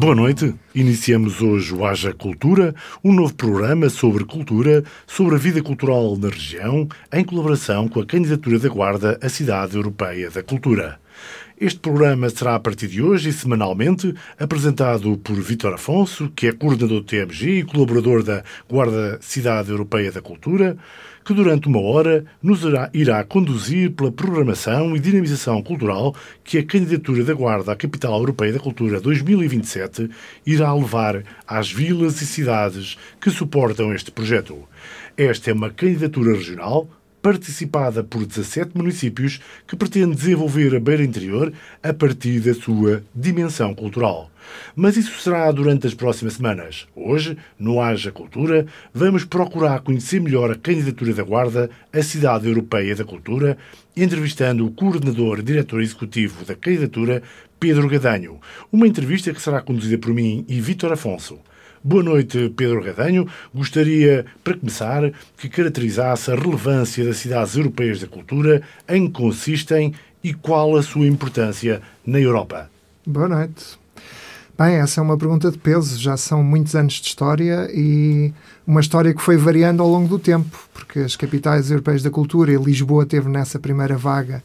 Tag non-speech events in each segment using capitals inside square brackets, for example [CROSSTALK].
Boa noite. Iniciamos hoje o Haja Cultura, um novo programa sobre cultura, sobre a vida cultural na região, em colaboração com a candidatura da Guarda à Cidade Europeia da Cultura. Este programa será a partir de hoje e semanalmente apresentado por Vítor Afonso, que é coordenador do TMG e colaborador da Guarda Cidade Europeia da Cultura, que durante uma hora nos irá, conduzir pela programação e dinamização cultural que a candidatura da Guarda à Capital Europeia da Cultura 2027 irá levar às vilas e cidades que suportam este projeto. Esta é uma candidatura regional participada por 17 municípios que pretende desenvolver a beira interior a partir da sua dimensão cultural. Mas isso será durante as próximas semanas. Hoje, no Haja Cultura, vamos procurar conhecer melhor a candidatura da Guarda à Cidade Europeia da Cultura, entrevistando o coordenador e diretor executivo da candidatura, Pedro Gadanho. Uma entrevista que será conduzida por mim e Vítor Afonso. Boa noite, Pedro Gadanho. Gostaria, para começar, que caracterizasse a relevância das cidades europeias da cultura, em que consistem e qual a sua importância na Europa. Boa noite. Bem, essa é uma pergunta de peso. Já são muitos anos de história e uma história que foi variando ao longo do tempo, porque as capitais europeias da cultura, e Lisboa teve nessa primeira vaga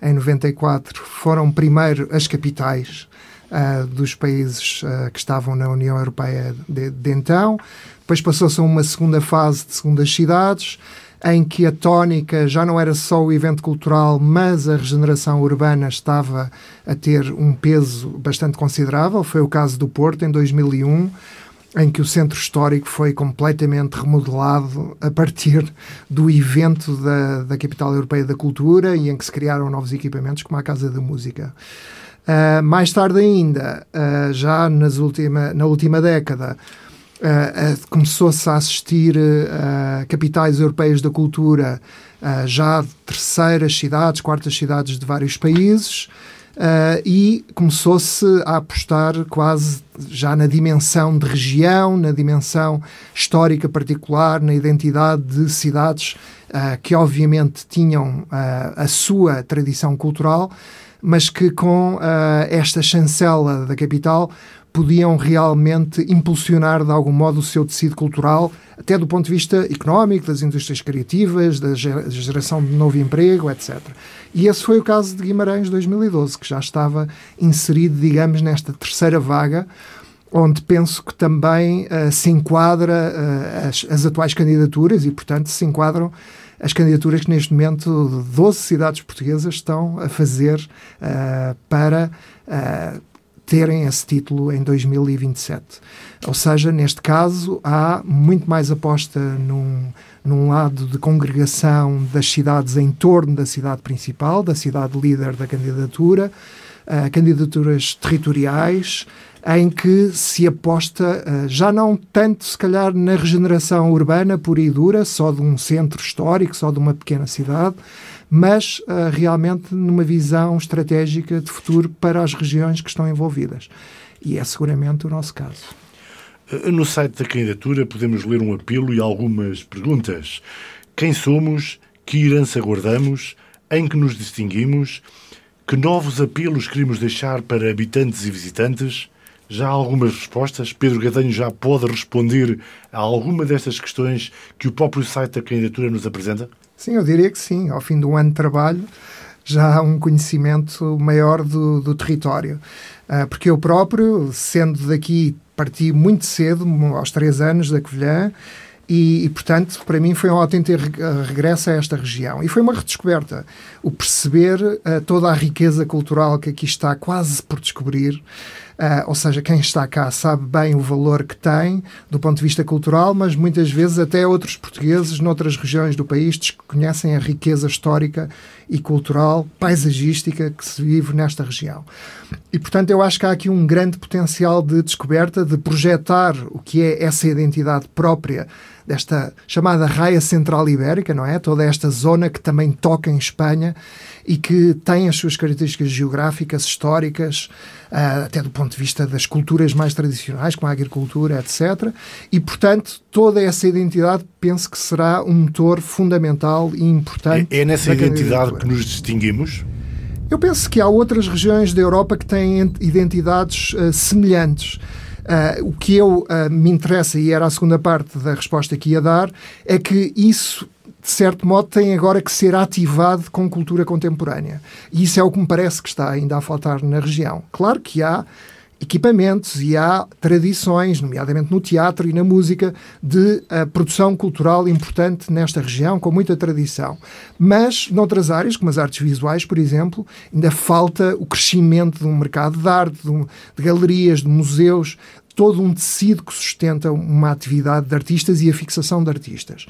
em 94, foram primeiro as capitais uh, dos países uh, que estavam na União Europeia de, de então. Depois passou-se a uma segunda fase de segundas cidades, em que a tónica já não era só o evento cultural, mas a regeneração urbana estava a ter um peso bastante considerável. Foi o caso do Porto, em 2001, em que o centro histórico foi completamente remodelado a partir do evento da, da Capital Europeia da Cultura e em que se criaram novos equipamentos, como a Casa da Música. Uh, mais tarde ainda, uh, já nas última, na última década, uh, começou-se a assistir capitais europeias da cultura, já terceiras cidades, quartas cidades de vários países, e começou-se a apostar quase já na dimensão de região, na dimensão histórica particular, na identidade de cidades que obviamente tinham a sua tradição cultural, mas que com uh, esta chancela da capital podiam realmente impulsionar de algum modo o seu tecido cultural, até do ponto de vista económico, das indústrias criativas, da geração de novo emprego, etc. E esse foi o caso de Guimarães 2012, que já estava inserido, digamos, nesta terceira vaga, onde penso que também uh, se enquadra uh, as, as atuais candidaturas e, portanto, se enquadram as candidaturas que neste momento 12 cidades portuguesas estão a fazer uh, para uh, terem esse título em 2027. Ou seja, neste caso, há muito mais aposta num, num lado de congregação das cidades em torno da cidade principal, da cidade líder da candidatura, uh, candidaturas territoriais, em que se aposta uh, já não tanto, se calhar, na regeneração urbana pura e dura, só de um centro histórico, só de uma pequena cidade, mas uh, realmente numa visão estratégica de futuro para as regiões que estão envolvidas. E é seguramente o nosso caso. Eh, no site da candidatura podemos ler um apelo e algumas perguntas. Quem somos? Que herança guardamos? Em que nos distinguimos? Que novos apelos queremos deixar para habitantes e visitantes? Já há algumas respostas? Pedro Gadanho já pode responder a alguma destas questões que o próprio site da candidatura nos apresenta? Sim, eu diria que sim. Ao fim de um ano de trabalho, já há um conhecimento maior do, do território. Uh, porque eu próprio, sendo daqui, parti muito cedo, aos três anos, da Covilhã, e, e, portanto, para mim foi um autêntico regresso a esta região. E foi uma redescoberta. O perceber uh, toda a riqueza cultural que aqui está quase por descobrir. Uh, ou seja, quem está cá sabe bem o valor que tem do ponto de vista cultural, mas muitas vezes até outros portugueses noutras regiões do país desconhecem a riqueza histórica e cultural, paisagística que se vive nesta região. E, portanto, eu acho que há aqui um grande potencial de descoberta, de projetar o que é essa identidade própria desta chamada raia central ibérica, não é? Toda esta zona que também toca em Espanha e que tem as suas características geográficas, históricas, uh, até do ponto de vista das culturas mais tradicionais, como a agricultura, etc. E, portanto, toda essa identidade penso que será um motor fundamental e importante. É, é nessa identidade que nos distinguimos? Eu penso que há outras regiões da Europa que têm identidades uh, semelhantes. Uh, o que eu uh, me interessa, e era a segunda parte da resposta que ia dar, é que isso de certo modo, tem agora que ser ativado com cultura contemporânea. E isso é o que me parece que está ainda a faltar na região. Claro que há equipamentos e há tradições, nomeadamente no teatro e na música, de uh, produção cultural importante nesta região, com muita tradição. Mas, noutras áreas, como as artes visuais, por exemplo, ainda falta o crescimento de um mercado de arte, de, um, de galerias, de museus, todo um tecido que sustenta uma atividade de artistas e a fixação de artistas.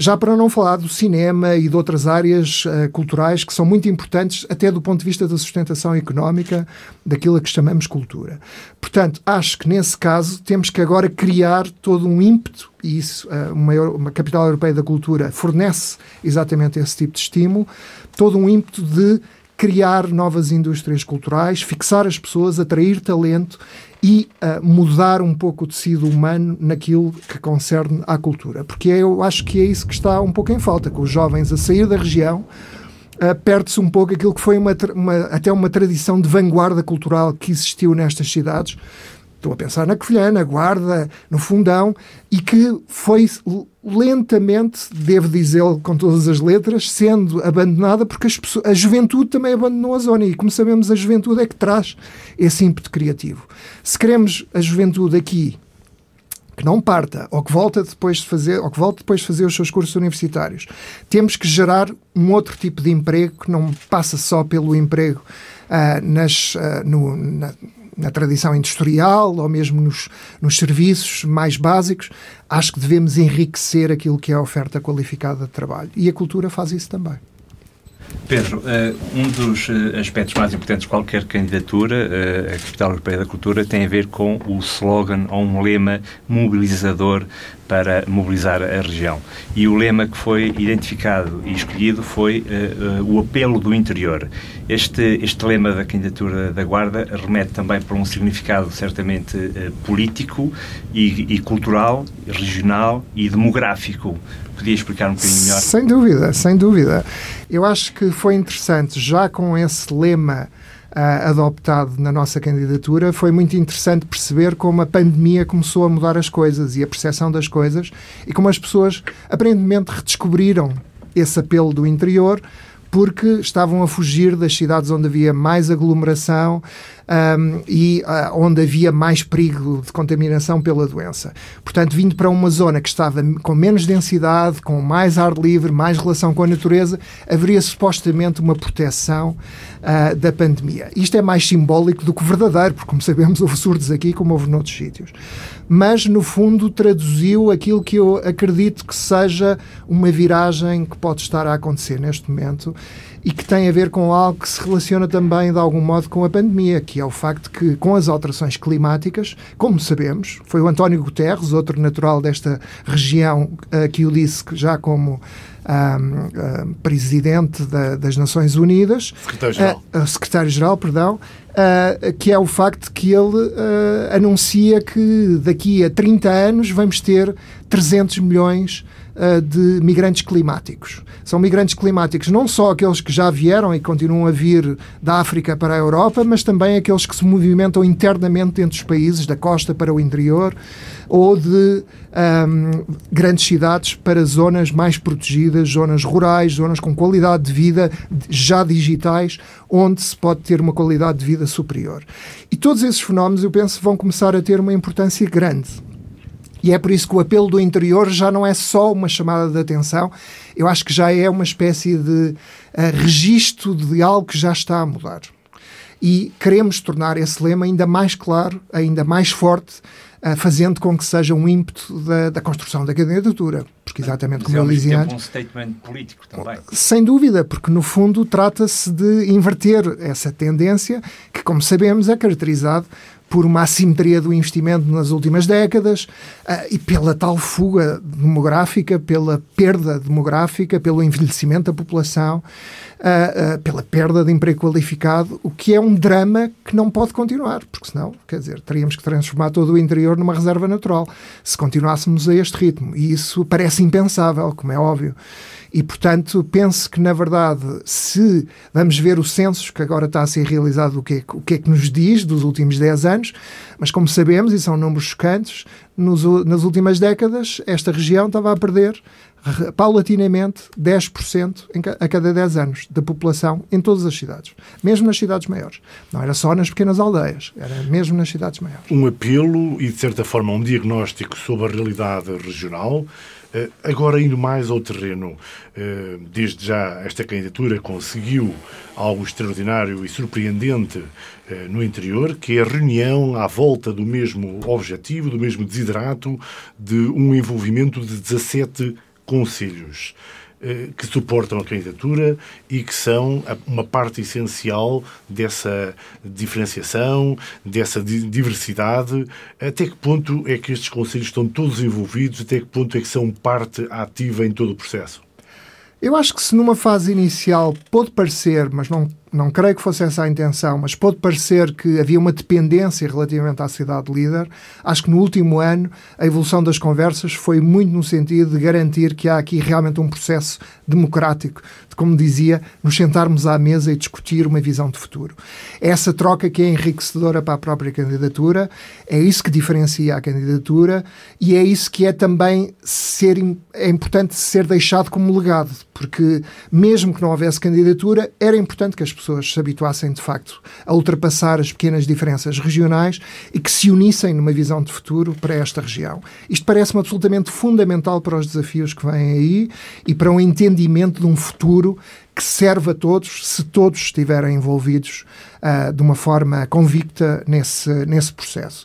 Já para não falar do cinema e de outras áreas uh, culturais que são muito importantes, até do ponto de vista da sustentação económica daquilo a que chamamos cultura. Portanto, acho que nesse caso temos que agora criar todo um ímpeto e isso, uma, uma capital europeia da cultura fornece exatamente esse tipo de estímulo, todo um ímpeto de criar novas indústrias culturais, fixar as pessoas, atrair talento e uh, mudar um pouco o tecido humano naquilo que concerne à cultura. Porque eu acho que é isso que está um pouco em falta, com os jovens a sair da região, uh, perde-se um pouco aquilo que foi uma, uma, até uma tradição de vanguarda cultural que existiu nestas cidades, Estou a pensar na Covilhã, na Guarda, no Fundão, e que foi lentamente, devo dizê-lo com todas as letras, sendo abandonada porque pessoas, a juventude também abandonou a zona. E como sabemos, a juventude é que traz esse ímpeto criativo. Se queremos a juventude aqui que não parta ou que volta depois de fazer ou que volte depois de fazer os seus cursos universitários temos que gerar um outro tipo de emprego que não passa só pelo emprego uh, nas, uh, no, na, na tradição industrial ou mesmo nos, nos serviços mais básicos, acho que devemos enriquecer aquilo que é a oferta qualificada de trabalho. E a cultura faz isso também. Pedro, uh, um dos uh, aspectos mais importantes de qualquer candidatura, uh, a Capital Europeia da Cultura, tem a ver com o slogan ou um lema mobilizador para mobilizar a região. E o lema que foi identificado e escolhido foi o apelo do interior. Este, este lema da candidatura da Guarda remete também para um significado certamente político e, e cultural, regional e demográfico podia explicar um bocadinho melhor? Sem dúvida, sem dúvida. Eu acho que foi interessante, já com esse lema uh, adoptado na nossa candidatura, foi muito interessante perceber como a pandemia começou a mudar as coisas e a percepção das coisas e como as pessoas aparentemente redescobriram esse apelo do interior porque estavam a fugir das cidades onde havia mais aglomeração um, e uh, onde havia mais perigo de contaminação pela doença. Portanto, vindo para uma zona que estava com menos densidade, com mais ar livre, mais relação com a natureza, haveria supostamente uma proteção uh, da pandemia. Isto é mais simbólico do que verdadeiro, porque, como sabemos, houve surdos aqui como houve noutros sítios. Mas, no fundo, traduziu aquilo que eu acredito que seja uma viragem que pode estar a acontecer neste momento e que tem a ver com algo que se relaciona também, de algum modo, com a pandemia, que é o facto que, com as alterações climáticas, como sabemos, foi o António Guterres, outro natural desta região, uh, que o disse já como um, uh, presidente da, das Nações Unidas, secretário-geral, uh, secretário-geral, perdão, uh, que é o facto que ele anuncia que daqui a 30 anos vamos ter 300 milhões uh, de migrantes climáticos. São migrantes climáticos não só aqueles que já vieram e continuam a vir da África para a Europa, mas também aqueles que se movimentam internamente entre os países, da costa para o interior, ou de um, grandes cidades para zonas mais protegidas, zonas rurais, zonas com qualidade de vida já digitais, onde se pode ter uma qualidade de vida superior. E todos esses fenómenos, eu penso, vão começar a ter uma importância grande. E é por isso que o apelo do interior já não é só uma chamada de atenção, eu acho que já é uma espécie de uh, registro de algo que já está a mudar. E queremos tornar esse lema ainda mais claro, ainda mais forte, uh, fazendo com que seja um ímpeto da, da construção da candidatura. Porque, exatamente Mas como é eu dizia antes. um statement político também. Sem dúvida, porque no fundo trata-se de inverter essa tendência que, como sabemos, é caracterizado por uma assimetria do investimento nas últimas décadas uh, e pela tal fuga demográfica, pela perda demográfica, pelo envelhecimento da população, uh, uh, pela perda de emprego qualificado, o que é um drama que não pode continuar, porque senão, quer dizer, teríamos que transformar todo o interior numa reserva natural se continuássemos a este ritmo. E isso parece impensável, como é óbvio. E, portanto, penso que, na verdade, se vamos ver o censo que agora está a ser realizado, o que, é, o que é que nos diz dos últimos 10 anos, mas como sabemos, e são números chocantes, nos, nas últimas décadas, esta região estava a perder paulatinamente 10% a cada 10 anos da população em todas as cidades, mesmo nas cidades maiores. Não era só nas pequenas aldeias, era mesmo nas cidades maiores. Um apelo e, de certa forma, um diagnóstico sobre a realidade regional agora, indo mais ao terreno, eh, desde já esta candidatura conseguiu algo extraordinário e surpreendente eh, no interior, que é a reunião à volta do mesmo objetivo, do mesmo desiderato, de um envolvimento de 17 conselhos. Eh, que suportam a candidatura e que são uma parte essencial dessa diferenciação, dessa diversidade. Até que ponto é que estes conselhos estão todos envolvidos? Até que ponto é que são parte ativa em todo o processo? Eu acho que se numa fase inicial pode parecer, mas não não creio que fosse essa a intenção, mas pode parecer que havia uma dependência relativamente à cidade líder. Acho que no último ano a evolução das conversas foi muito no sentido de garantir que há aqui realmente um processo democrático, de, como dizia, nos sentarmos à mesa e discutir uma visão de futuro. É essa troca que é enriquecedora para a própria candidatura, é isso que diferencia a candidatura e é isso que é também ser, é importante ser deixado como legado, porque mesmo que não houvesse candidatura, era importante que as pessoas pessoas se habituassem de facto a ultrapassar as pequenas diferenças regionais e que se unissem numa visão de futuro para esta região. Isto parece-me absolutamente fundamental para os desafios que vêm aí e para um entendimento de um futuro que serve a todos se todos estiverem envolvidos uh, de uma forma convicta nesse, nesse processo.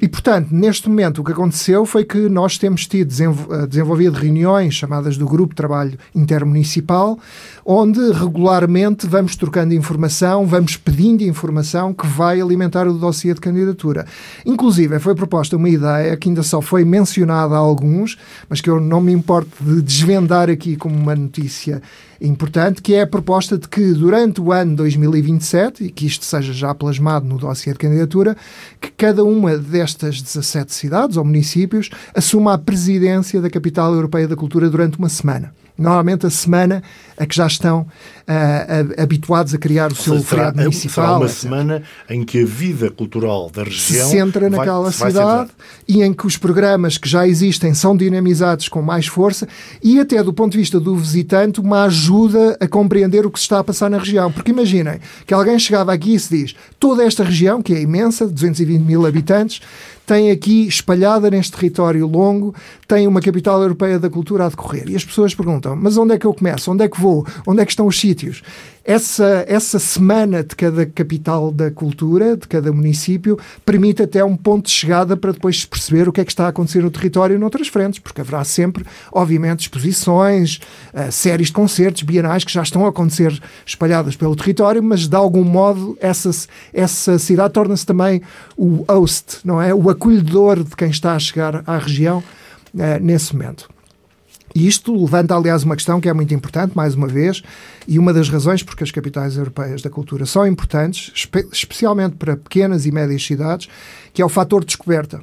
E, portanto, neste momento, o que aconteceu foi que nós temos tido eh, desenvolvido reuniões chamadas do Grupo de Trabalho Intermunicipal, onde regularmente vamos trocando informação, vamos pedindo informação que vai alimentar o dossiê de candidatura. Inclusive, foi proposta uma ideia que ainda só foi mencionada a alguns, mas que eu não me importo de desvendar aqui como uma notícia importante, que é a proposta de que durante o ano 2027, e que isto seja já plasmado no dossiê de candidatura, que cada uma destas 17 cidades ou municípios assuma a presidência da Capital Europeia da Cultura durante uma semana normalmente a semana a que já estão uh, habituados a criar o seu seja, feriado será, municipal. Será uma etc. semana em que a vida cultural da região se centra vai, naquela cidade e em que os programas que já existem são dinamizados com mais força e até do ponto de vista do visitante uma ajuda a compreender o que se está a passar na região. Porque imaginem que alguém chegava aqui e se diz toda esta região, que é imensa, 220 mil habitantes, tem aqui, espalhada neste território longo, tem uma capital europeia da cultura a decorrer. E as pessoas perguntam, mas onde é que eu começo? Onde é que vou? Onde é que estão os sítios? Essa, essa semana de cada capital da cultura, de cada município, permite até um ponto de chegada para depois perceber o que é que está a acontecer no território noutras frentes, porque haverá sempre, obviamente, exposições, uh, séries de concertos, bienais que já estão a acontecer espalhadas pelo território, mas de algum modo essa, essa cidade torna-se também o host, não é? O acolhedor de quem está a chegar à região uh, nesse momento. E isto levanta, aliás, uma questão que é muito importante, mais uma vez, e uma das razões porque as capitais europeias da cultura são importantes, espe especialmente para pequenas e médias cidades, que é o fator descoberta.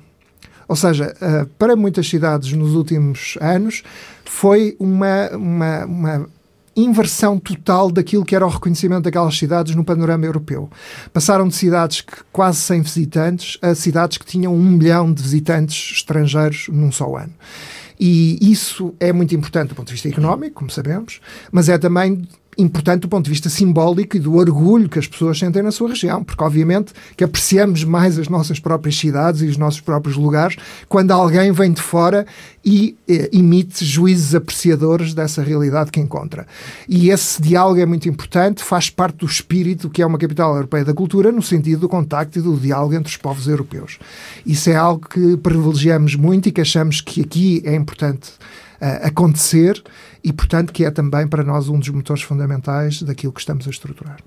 Ou seja, uh, para muitas cidades nos últimos anos, foi uma, uma, uma inversão total daquilo que era o reconhecimento daquelas cidades no panorama europeu. Passaram de cidades que quase sem visitantes a cidades que tinham um milhão de visitantes estrangeiros num só ano. E isso é muito importante do ponto de vista económico, como sabemos, mas é também importante do ponto de vista simbólico e do orgulho que as pessoas sentem na sua região, porque obviamente que apreciamos mais as nossas próprias cidades e os nossos próprios lugares quando alguém vem de fora e eh, emite juízes apreciadores dessa realidade que encontra. E esse diálogo é muito importante, faz parte do espírito que é uma capital europeia da cultura, no sentido do contacto e do diálogo entre os povos europeus. Isso é algo que privilegiamos muito e que achamos que aqui é importante uh, acontecer e, portanto, que é também para nós um dos motores fundamentais daquilo que estamos a estruturar.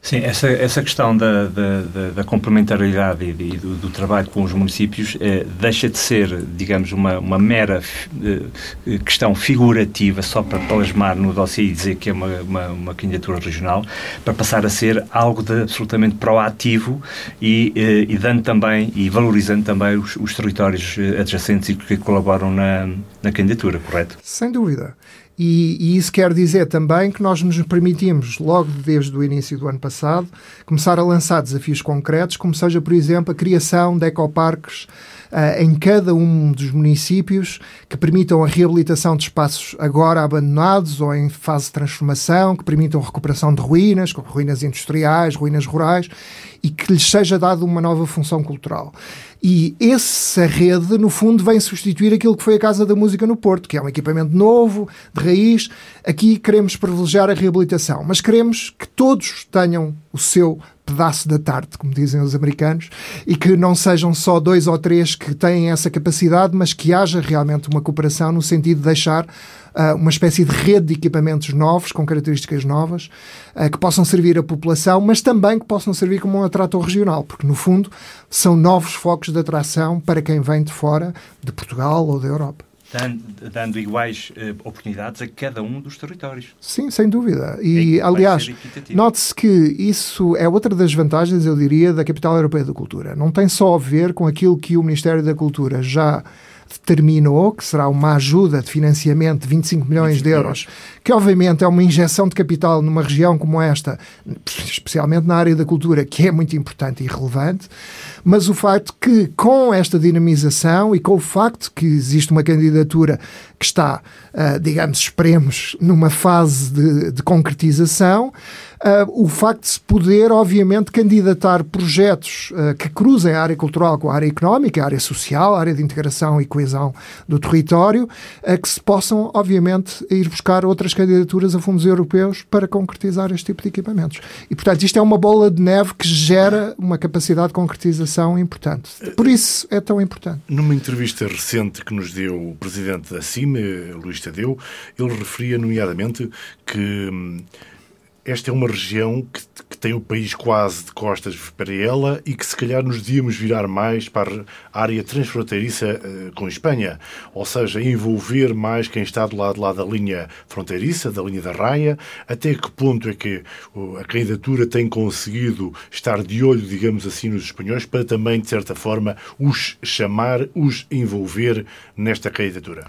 Sim, essa, essa questão da, da, da complementariedade e, do, do, trabalho com os municípios eh, deixa de ser, digamos, uma, uma mera eh, questão figurativa só para plasmar no dossiê e dizer que é uma, uma, uma, candidatura regional, para passar a ser algo de absolutamente proativo e, eh, e dando também e valorizando também os, os territórios adjacentes e que colaboram na, na candidatura, correto? Sem dúvida. E, e, isso quer dizer também que nós nos permitimos, logo desde o início do ano passado, começar a lançar desafios concretos, como seja, por exemplo, a criação de ecoparques uh, em cada um dos municípios que permitam a reabilitação de espaços agora abandonados ou em fase de transformação, que permitam a recuperação de ruínas, como ruínas industriais, ruínas rurais, e que lhes seja dada uma nova função cultural. E essa rede, no fundo, vem substituir aquilo que foi a Casa da Música no Porto, que é um equipamento novo, de raiz. Aqui queremos privilegiar a reabilitação, mas queremos que todos tenham o seu pedaço da tarde, como dizem os americanos, e que não sejam só dois ou três que têm essa capacidade, mas que haja realmente uma cooperação no sentido de deixar uh, uma espécie de rede de equipamentos novos, com características novas, uh, que possam servir a população, mas também que possam servir como um atrator regional, porque no fundo são novos focos de atração para quem vem de fora, de Portugal ou da Europa dando iguais uh, oportunidades a cada um dos territórios. Sim, sem dúvida. E, é aliás, note-se que isso é outra das vantagens, eu diria, da Capital Europeia da Cultura. Não tem só a ver com aquilo que o Ministério da Cultura já determinou, que será uma ajuda de financiamento de 25 milhões de euros, que obviamente é uma injeção de capital numa região como esta, especialmente na área da cultura, que é muito importante e relevante, mas o facto que com esta dinamização e com o facto que existe uma candidatura que está, uh, digamos, esperemos, numa fase de, de concretização, Uh, o facto de se poder, obviamente, candidatar projetos uh, que cruzem a área cultural com a área económica, a área social, a área de integração e coesão do território, uh, que se possam, obviamente, ir buscar outras candidaturas a fundos europeus para concretizar este tipo de equipamentos. E, portanto, isto é uma bola de neve que gera uma capacidade de concretização importante. Por isso é tão importante. Numa entrevista recente que nos deu o presidente da CIME, Luís Tadeu, ele referia, nomeadamente, que hum, esta é uma região que, que, tem o país quase de costas para ela e que se calhar nos devíamos virar mais para a área transfronteiriça uh, com Espanha, ou seja, envolver mais quem está do lado, lá da linha fronteiriça, da linha da raia, até que ponto é que uh, a candidatura tem conseguido estar de olho, digamos assim, nos espanhóis para também, de certa forma, os chamar, os envolver nesta candidatura.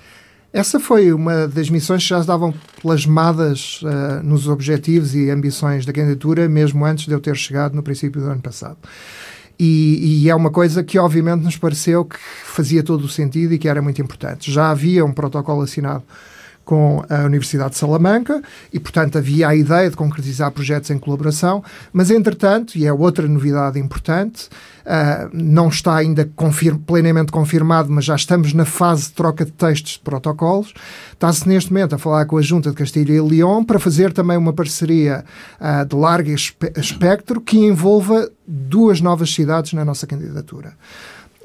Essa foi uma das missões que já estavam plasmadas uh, nos objetivos e ambições da candidatura, mesmo antes de eu ter chegado no princípio do ano passado. E, e, é uma coisa que, obviamente, nos pareceu que fazia todo o sentido e que era muito importante. Já havia um protocolo assinado com a Universidade de Salamanca e, portanto, havia a ideia de concretizar projetos em colaboração, mas, entretanto, e é outra novidade importante, uh, não está ainda plenamente confirmado, mas já estamos na fase de troca de textos de protocolos. Está-se neste momento a falar com a Junta de Castilha e Leão para fazer também uma parceria uh, de largo espectro que envolva duas novas cidades na nossa candidatura.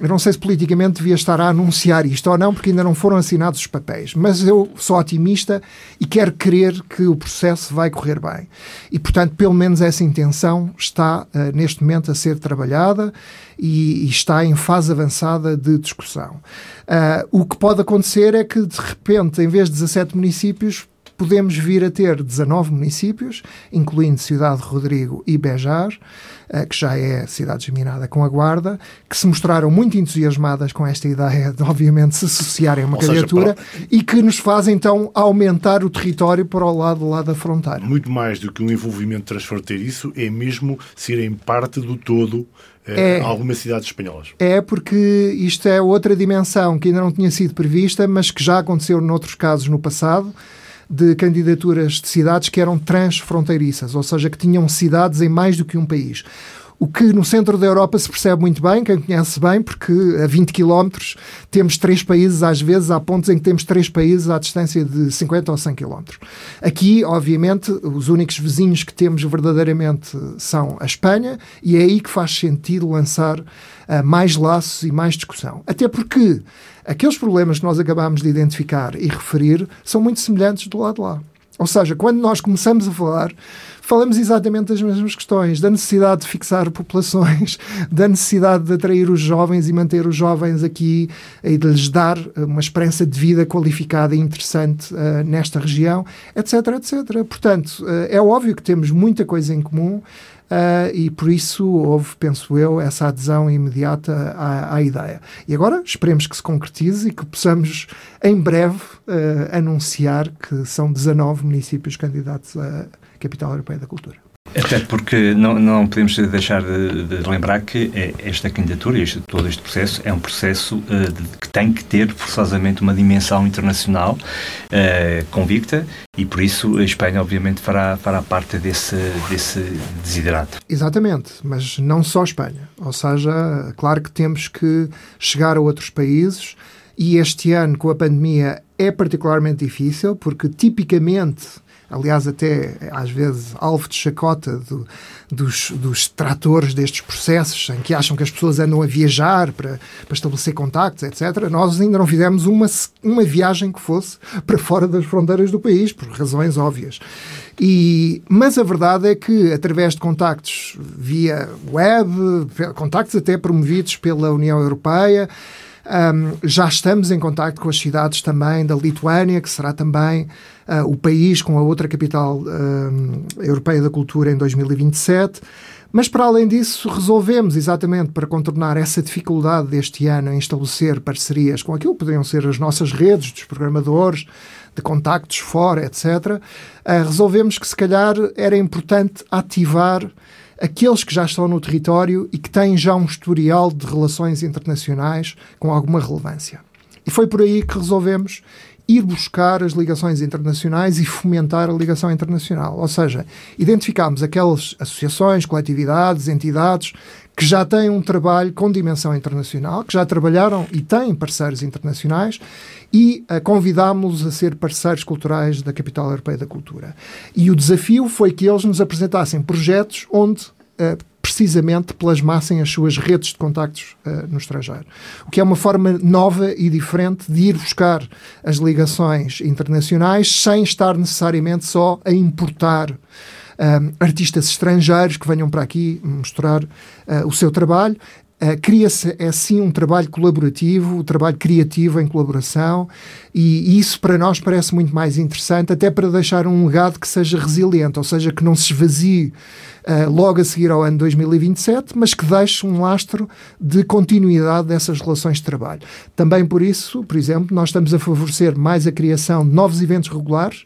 Eu não sei se politicamente devia estar a anunciar isto ou não, porque ainda não foram assinados os papéis, mas eu sou otimista e quero crer que o processo vai correr bem. E, portanto, pelo menos essa intenção está uh, neste momento a ser trabalhada e, e, está em fase avançada de discussão. Uh, o que pode acontecer é que, de repente, em vez de 17 municípios, podemos vir a ter 19 municípios, incluindo Cidade Rodrigo e Bejar, eh, que já é cidade geminada com a Guarda, que se mostraram muito entusiasmadas com esta ideia de, obviamente, se associarem a uma Ou candidatura seja, para... e que nos faz, então, aumentar o território para o lado lá da fronteira. Muito mais do que um envolvimento transfronteiriço, é mesmo serem parte do todo é, algumas cidades espanholas. É porque isto é outra dimensão que ainda não tinha sido prevista, mas que já aconteceu noutros casos no passado de candidaturas de cidades que eram transfronteiriças, ou seja, que tinham cidades em mais do que um país. O que no centro da Europa se percebe muito bem, quem conhece bem, porque a 20 km temos três países, às vezes há pontos em que temos três países à distância de 50 ou 100 km. Aqui, obviamente, os únicos vizinhos que temos verdadeiramente são a Espanha, e é aí que faz sentido lançar uh, mais laços e mais discussão. Até porque aqueles problemas que nós acabámos de identificar e referir são muito semelhantes do lado de lá. Ou seja, quando nós começamos a falar, falamos exatamente das mesmas questões, da necessidade de fixar populações, [LAUGHS] da necessidade de atrair os jovens e manter os jovens aqui e de lhes dar uma esperança de vida qualificada e interessante uh, nesta região, etc, etc. Portanto, uh, é óbvio que temos muita coisa em comum, Uh, e por isso houve, penso eu, essa adesão imediata à, à, ideia. E agora esperemos que se concretize e que possamos, em breve, uh, anunciar que são 19 municípios candidatos à Capital Europeia da Cultura. Até porque não, não podemos deixar de, de lembrar que é, esta candidatura, este, todo este processo, é um processo uh, de, que tem que ter forçosamente uma dimensão internacional uh, convicta e por isso a Espanha obviamente fará, fará parte desse, desse desiderato. Exatamente, mas não só a Espanha. Ou seja, claro que temos que chegar a outros países e este ano com a pandemia é particularmente difícil porque tipicamente aliás, até às vezes alvo de chacota do, dos, dos tratores destes processos, em que acham que as pessoas andam a viajar para, para estabelecer contactos, etc. Nós ainda não fizemos uma, uma viagem que fosse para fora das fronteiras do país, por razões óbvias. E, mas a verdade é que, através de contactos via web, contactos até promovidos pela União Europeia, um, já estamos em contato com as cidades também da Lituânia, que será também uh, o país com a outra capital europeia da cultura em 2027. Mas, para além disso, resolvemos, exatamente para contornar essa dificuldade deste ano em estabelecer parcerias com aquilo que poderiam ser as nossas redes dos programadores, de contactos fora, etc., uh, resolvemos que, se calhar, era importante ativar aqueles que já estão no território e que têm já um historial de relações internacionais com alguma relevância. E foi por aí que resolvemos ir buscar as ligações internacionais e fomentar a ligação internacional. Ou seja, identificámos aquelas associações, coletividades, entidades que já têm um trabalho com dimensão internacional, que já trabalharam e têm parceiros internacionais e uh, convidámos-los a ser parceiros culturais da Capital Europeia da Cultura. E o desafio foi que eles nos apresentassem projetos onde uh, precisamente plasmassem as suas redes de contactos uh, no estrangeiro. O que é uma forma nova e diferente de ir buscar as ligações internacionais sem estar necessariamente só a importar uh, artistas estrangeiros que venham para aqui mostrar uh, o seu trabalho. Uh, Cria-se, é sim, um trabalho colaborativo, um trabalho criativo em colaboração, e, e isso para nós parece muito mais interessante, até para deixar um legado que seja resiliente, ou seja, que não se esvazie uh, logo a seguir ao ano 2027, mas que deixe um lastro de continuidade dessas relações de trabalho. Também por isso, por exemplo, nós estamos a favorecer mais a criação de novos eventos regulares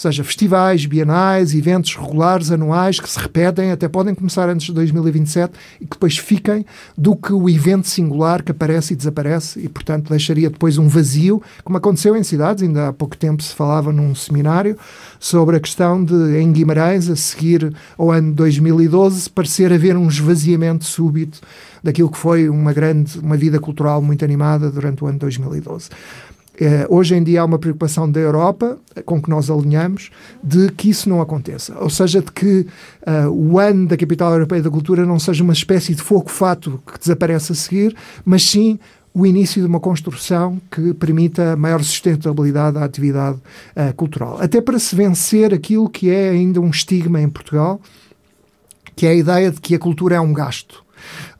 seja festivais, bienais, eventos regulares, anuais, que se repetem, até podem começar antes de 2027 e que depois fiquem, do que o evento singular que aparece e desaparece e, portanto, deixaria depois um vazio, como aconteceu em cidades, ainda há pouco tempo se falava num seminário sobre a questão de, em Guimarães, a seguir ao ano 2012, parecer haver um esvaziamento súbito daquilo que foi uma grande, uma vida cultural muito animada durante o ano 2012. Uh, hoje em dia há uma preocupação da Europa, com que nós alinhamos, de que isso não aconteça. Ou seja, de que uh, o ano da Capital Europeia da Cultura não seja uma espécie de fogo-fato que desaparece a seguir, mas sim o início de uma construção que permita maior sustentabilidade à atividade uh, cultural. Até para se vencer aquilo que é ainda um estigma em Portugal, que é a ideia de que a cultura é um gasto.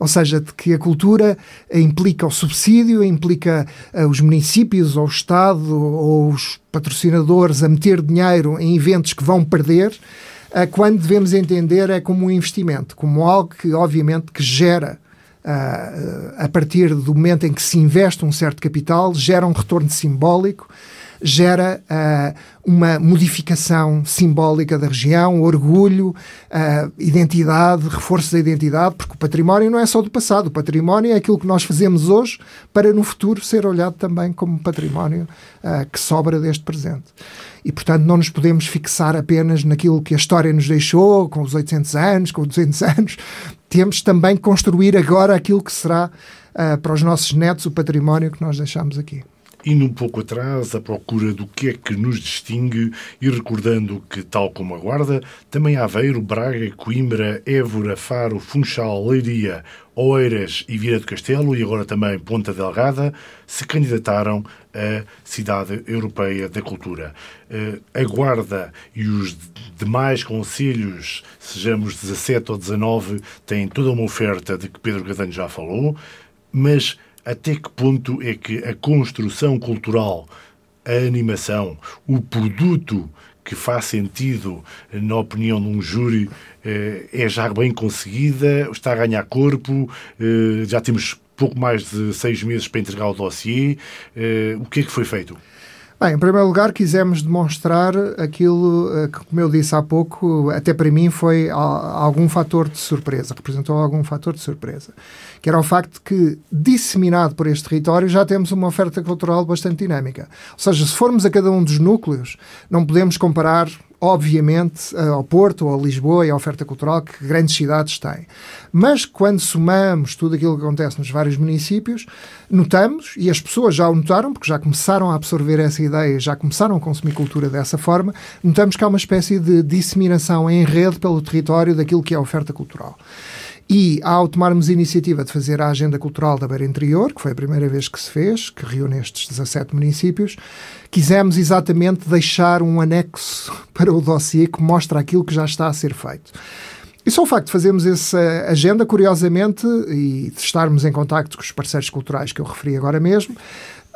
Ou seja, de que a cultura implica o subsídio, implica uh, os municípios ou o Estado ou os patrocinadores a meter dinheiro em eventos que vão perder, uh, quando devemos entender é como um investimento, como algo que, obviamente, que gera Uh, a partir do momento em que se investe um certo capital, gera um retorno simbólico gera uh, uma modificação simbólica da região, orgulho, uh, identidade, reforço da identidade, porque o património não é só do passado, o património é aquilo que nós fazemos hoje para no futuro ser olhado também como património uh, que sobra deste presente. E, portanto, não nos podemos fixar apenas naquilo que a história nos deixou, com os 800 anos, com os 200 [LAUGHS] anos. Temos também que construir agora aquilo que será para os nossos netos o património que nós deixamos aqui. Indo um pouco atrás à procura do que é que nos distingue e recordando que, tal como a Guarda, também Aveiro, Braga, Coimbra, Évora, Faro, Funchal, Leiria, Oeiras e Vieira do Castelo e agora também Ponta Delgada se candidataram à Cidade Europeia da Cultura. Eh, a Guarda e os demais conselhos, sejamos 17 ou 19, têm toda uma oferta de que Pedro Catanho já falou, mas até que ponto é que a construção cultural, a animação, o produto que faz sentido, na opinião de um júri, eh, é já bem conseguida, está a ganhar corpo, eh, já temos pouco mais de seis meses para entregar o dossiê. Eh, o que é que foi feito? Bem, em primeiro lugar, quisemos demonstrar aquilo que, como eu disse há pouco, até para mim foi algum fator de surpresa, representou algum fator de surpresa que era o facto que, disseminado por este território, já temos uma oferta cultural bastante dinâmica. Ou seja, se formos a cada um dos núcleos, não podemos comparar obviamente, ao Porto ou a Lisboa e a oferta cultural que grandes cidades têm. Mas quando somamos tudo aquilo que acontece nos vários municípios, notamos, e as pessoas já o notaram, porque já começaram a absorver essa ideia, já começaram a consumir cultura dessa forma, notamos que há uma espécie de disseminação em rede pelo território daquilo que é a oferta cultural. E ao tomarmos a iniciativa de fazer a Agenda Cultural da Beira Interior, que foi a primeira vez que se fez, que reúne estes 17 municípios, quisemos exatamente deixar um anexo [LAUGHS] para o dossiê que mostra aquilo que já está a ser feito. E só o facto de fazermos essa agenda, curiosamente, e de estarmos em contacto com os parceiros culturais que eu referi agora mesmo,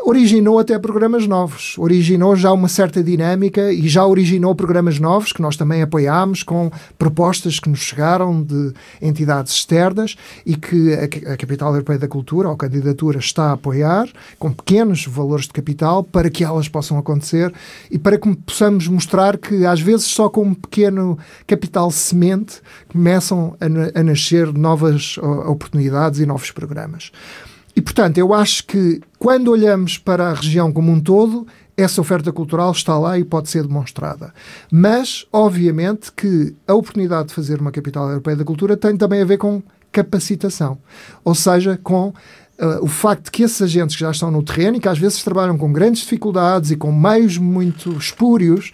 originou até programas novos, originou já uma certa dinâmica e já originou programas novos que nós também apoiámos com propostas que nos chegaram de entidades externas e que a, Capital Europeia da Cultura, ou candidatura, está a apoiar com pequenos valores de capital para que elas possam acontecer e para que possamos mostrar que às vezes só com um pequeno capital semente começam a, a nascer novas oportunidades e novos programas. E, portanto, eu acho que quando olhamos para a região como um todo, essa oferta cultural está lá e pode ser demonstrada. Mas, obviamente, que a oportunidade de fazer uma capital europeia da cultura tem também a ver com capacitação. Ou seja, com Uh, o facto de que esses agentes que já estão no terreno e que às vezes trabalham com grandes dificuldades e com meios muito espúrios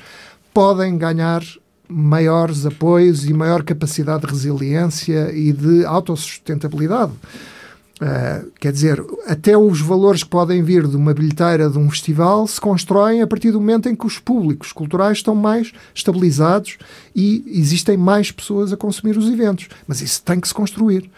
podem ganhar maiores apoios e maior capacidade de resiliência e de autossustentabilidade. Uh, quer dizer, até os valores que podem vir de uma bilheteira de um festival se constroem a partir do momento em que os públicos culturais estão mais estabilizados e existem mais pessoas a consumir os eventos. Mas isso tem que se construir.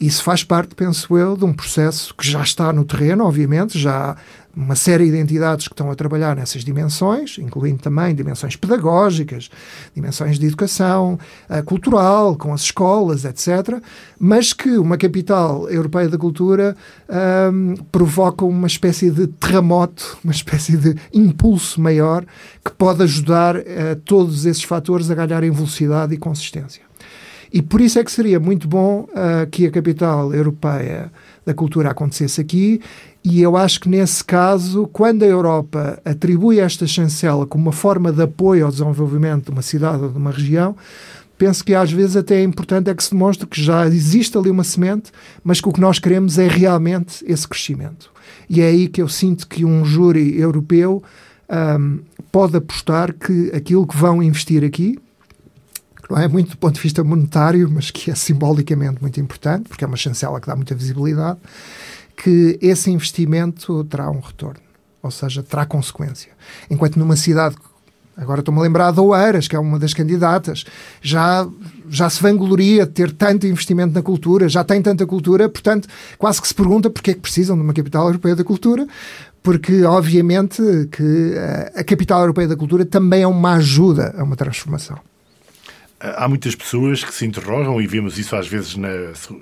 Isso faz parte, penso eu, de um processo que já está no terreno, obviamente, já uma série de entidades que estão a trabalhar nessas dimensões, incluindo também dimensões pedagógicas, dimensões de educação uh, cultural, com as escolas, etc., mas que uma capital europeia da cultura um, provoca uma espécie de terremoto, uma espécie de impulso maior que pode ajudar uh, todos esses fatores a ganharem velocidade e consistência. E por isso é que seria muito bom uh, que a capital europeia da cultura acontecesse aqui e eu acho que nesse caso, quando a Europa atribui esta chancela como uma forma de apoio ao desenvolvimento de uma cidade ou de uma região, penso que às vezes até é importante é que se demonstre que já existe ali uma semente, mas que o que nós queremos é realmente esse crescimento. E é aí que eu sinto que um júri europeu um, pode apostar que aquilo que vão investir aqui, não é muito do ponto de vista monetário, mas que é simbolicamente muito importante, porque é uma chancela que dá muita visibilidade, que esse investimento terá um retorno, ou seja, terá consequência. Enquanto numa cidade Agora estou-me a lembrar de Oeiras, que é uma das candidatas. Já, já se vangloria de ter tanto investimento na cultura, já tem tanta cultura, portanto, quase que se pergunta porque é que precisam de uma capital europeia da cultura, porque, obviamente, que a capital europeia da cultura também é uma ajuda a uma transformação. Há muitas pessoas que se interrogam, e vemos isso às vezes na,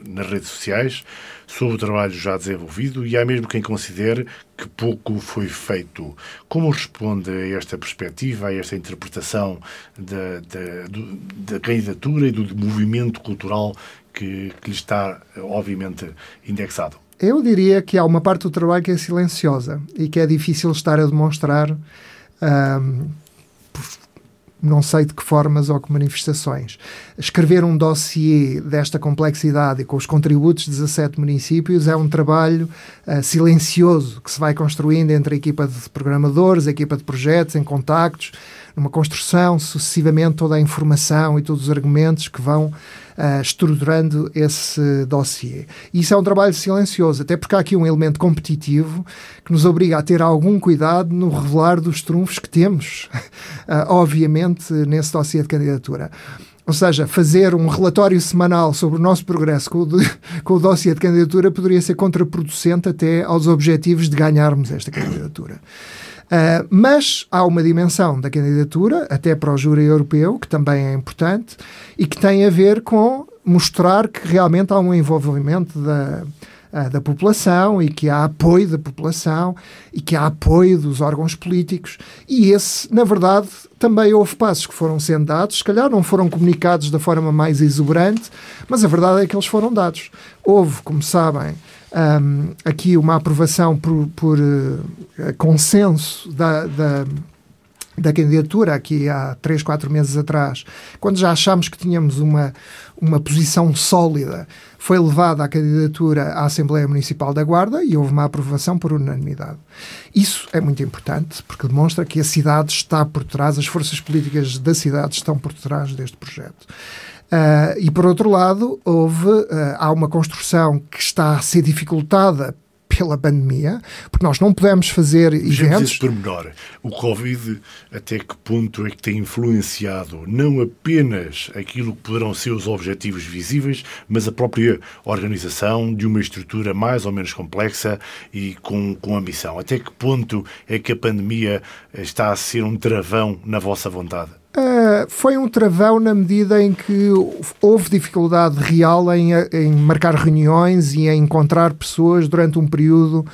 nas redes sociais, sobre o trabalho já desenvolvido e há mesmo quem considere que pouco foi feito. Como responde a esta perspectiva, a esta interpretação da, da, da candidatura e do movimento cultural que, que lhe está, obviamente, indexado? Eu diria que há uma parte do trabalho que é silenciosa e que é difícil estar a demonstrar um, não sei de que formas ou que manifestações. Escrever um dossiê desta complexidade e com os contributos de 17 municípios é um trabalho uh, silencioso que se vai construindo entre a equipa de programadores, a equipa de projetos, em contactos, numa construção sucessivamente toda a informação e todos os argumentos que vão uh, estruturando esse dossiê. E isso é um trabalho silencioso, até porque há aqui um elemento competitivo que nos obriga a ter algum cuidado no revelar dos trunfos que temos, uh, [LAUGHS] obviamente, nesse dossiê de candidatura. Ou seja, fazer um relatório semanal sobre o nosso progresso com o, de, [LAUGHS] com o dossiê de candidatura poderia ser contraproducente até aos objetivos de ganharmos esta candidatura. Uh, mas há uma dimensão da candidatura, até para o júri europeu, que também é importante e que tem a ver com mostrar que realmente há um envolvimento da, uh, da população e que há apoio da população e que há apoio dos órgãos políticos. E esse, na verdade, também houve passos que foram sendo dados, se calhar não foram comunicados da forma mais exuberante, mas a verdade é que eles foram dados. Houve, como sabem, um, aqui uma aprovação por, por uh, consenso da, da, da, candidatura, aqui há três, quatro meses atrás, quando já achámos que tínhamos uma, uma posição sólida, foi levada a candidatura à Assembleia Municipal da Guarda e houve uma aprovação por unanimidade. Isso é muito importante porque demonstra que a cidade está por trás, as forças políticas da cidade estão por trás deste projeto. Uh, e por outro lado, houve, uh, há uma construção que está a ser dificultada pela pandemia, porque nós não podemos fazer Vejamos eventos. esse pormenor. O Covid, até que ponto é que tem influenciado não apenas aquilo que poderão ser os objetivos visíveis, mas a própria organização de uma estrutura mais ou menos complexa e com, com ambição? Até que ponto é que a pandemia está a ser um travão na vossa vontade? Uh, foi um travão na medida em que houve dificuldade real em, em marcar reuniões e em encontrar pessoas durante um período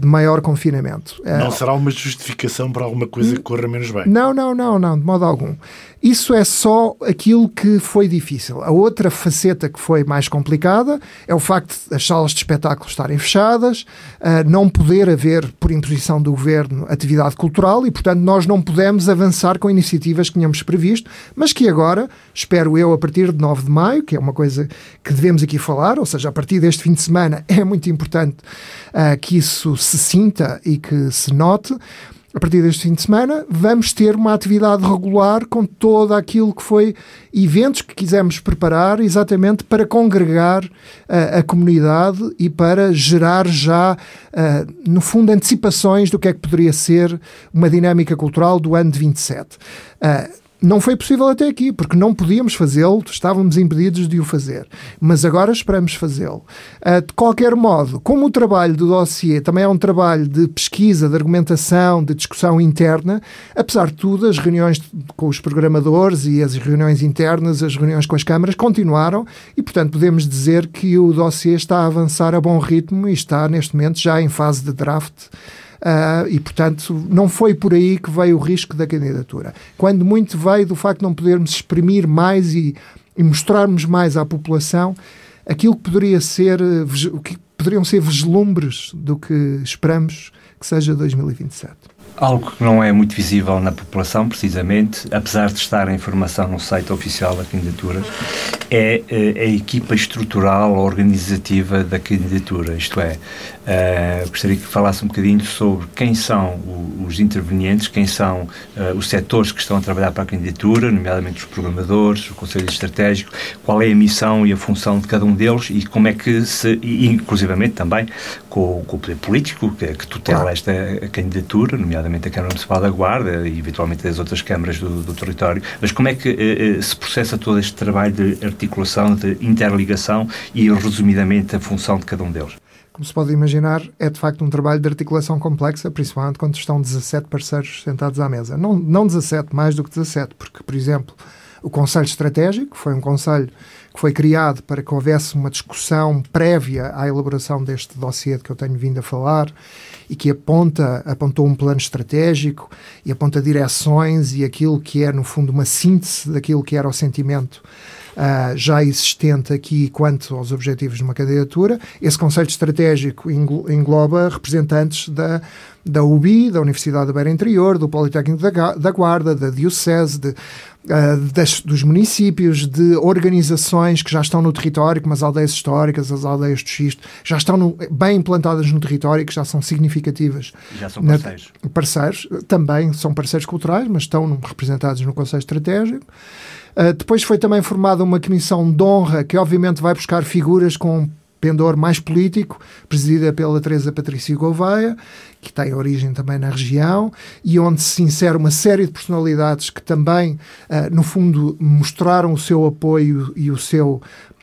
de maior confinamento. Não uh, será uma justificação para alguma coisa que corra menos bem? Não, não, não, não, de modo algum. Isso é só aquilo que foi difícil. A outra faceta que foi mais complicada é o facto de as salas de espetáculo estarem fechadas, uh, não poder haver, por imposição do governo, atividade cultural e, portanto, nós não pudemos avançar com iniciativas que tínhamos previsto, mas que agora, espero eu, a partir de 9 de maio, que é uma coisa que devemos aqui falar, ou seja, a partir deste fim de semana, [LAUGHS] é muito importante uh, que isso se sinta e que se note a partir deste fim de semana, vamos ter uma atividade regular com todo aquilo que foi eventos que quisemos preparar exatamente para congregar uh, a comunidade e para gerar já, uh, no fundo, antecipações do que é que poderia ser uma dinâmica cultural do ano de 27. Uh, não foi possível até aqui, porque não podíamos fazê-lo, estávamos impedidos de o fazer. Mas agora esperamos fazê-lo. Uh, de qualquer modo, como o trabalho do dossiê também é um trabalho de pesquisa, de argumentação, de discussão interna, apesar de tudo, as reuniões com os programadores e as reuniões internas, as reuniões com as câmaras continuaram e, portanto, podemos dizer que o dossiê está a avançar a bom ritmo e está, neste momento, já em fase de draft Uh, e, portanto, não foi por aí que veio o risco da candidatura. Quando muito veio do facto de não podermos exprimir mais e, e mostrarmos mais à população aquilo que poderia ser, o que poderiam ser vislumbres do que esperamos que seja 2027. Algo que não é muito visível na população, precisamente, apesar de estar a informação no site oficial da candidatura, é eh, a equipa estrutural organizativa da candidatura. Isto é, uh, gostaria que falasse um bocadinho sobre quem são os intervenientes, quem são uh, os setores que estão a trabalhar para a candidatura, nomeadamente os programadores, o Conselho Estratégico, qual é a missão e a função de cada um deles e como é que se, inclusivamente também com, com o poder político que, que tutela esta candidatura, nomeadamente a Câmara Municipal da Guarda e eventualmente as outras câmaras do, do território. Mas como é que uh, se processa todo este trabalho de articulação, de interligação e, resumidamente, a função de cada um deles? Como se pode imaginar, é de facto um trabalho de articulação complexa, principalmente quando estão 17 parceiros sentados à mesa. Não, não 17, mais do que 17, porque, por exemplo, o Conselho Estratégico foi um conselho que foi criado para que houvesse uma discussão prévia à elaboração deste dossiê de que eu tenho vindo a falar e que aponta, apontou um plano estratégico e aponta direções e aquilo que é, no fundo, uma síntese daquilo que era o sentimento uh, já existente aqui quanto aos objetivos de uma candidatura. Esse Conselho Estratégico engloba representantes da da UBI, da Universidade da Beira Interior, do Politécnico da, da Guarda, da Diocese, de, uh, das, dos municípios, de organizações que já estão no território, como as aldeias históricas, as aldeias do xisto, já estão no, bem implantadas no território e que já são significativas. Já são parceiros. Na, parceiros, também são parceiros culturais, mas estão representados no Conselho Estratégico. Uh, depois foi também formada uma comissão de honra que, obviamente, vai buscar figuras com pendor mais político, presidida pela Teresa Patrícia Gouveia, que tem origem também na região, e onde se insere uma série de personalidades que também, uh, no fundo, mostraram o seu apoio e o seu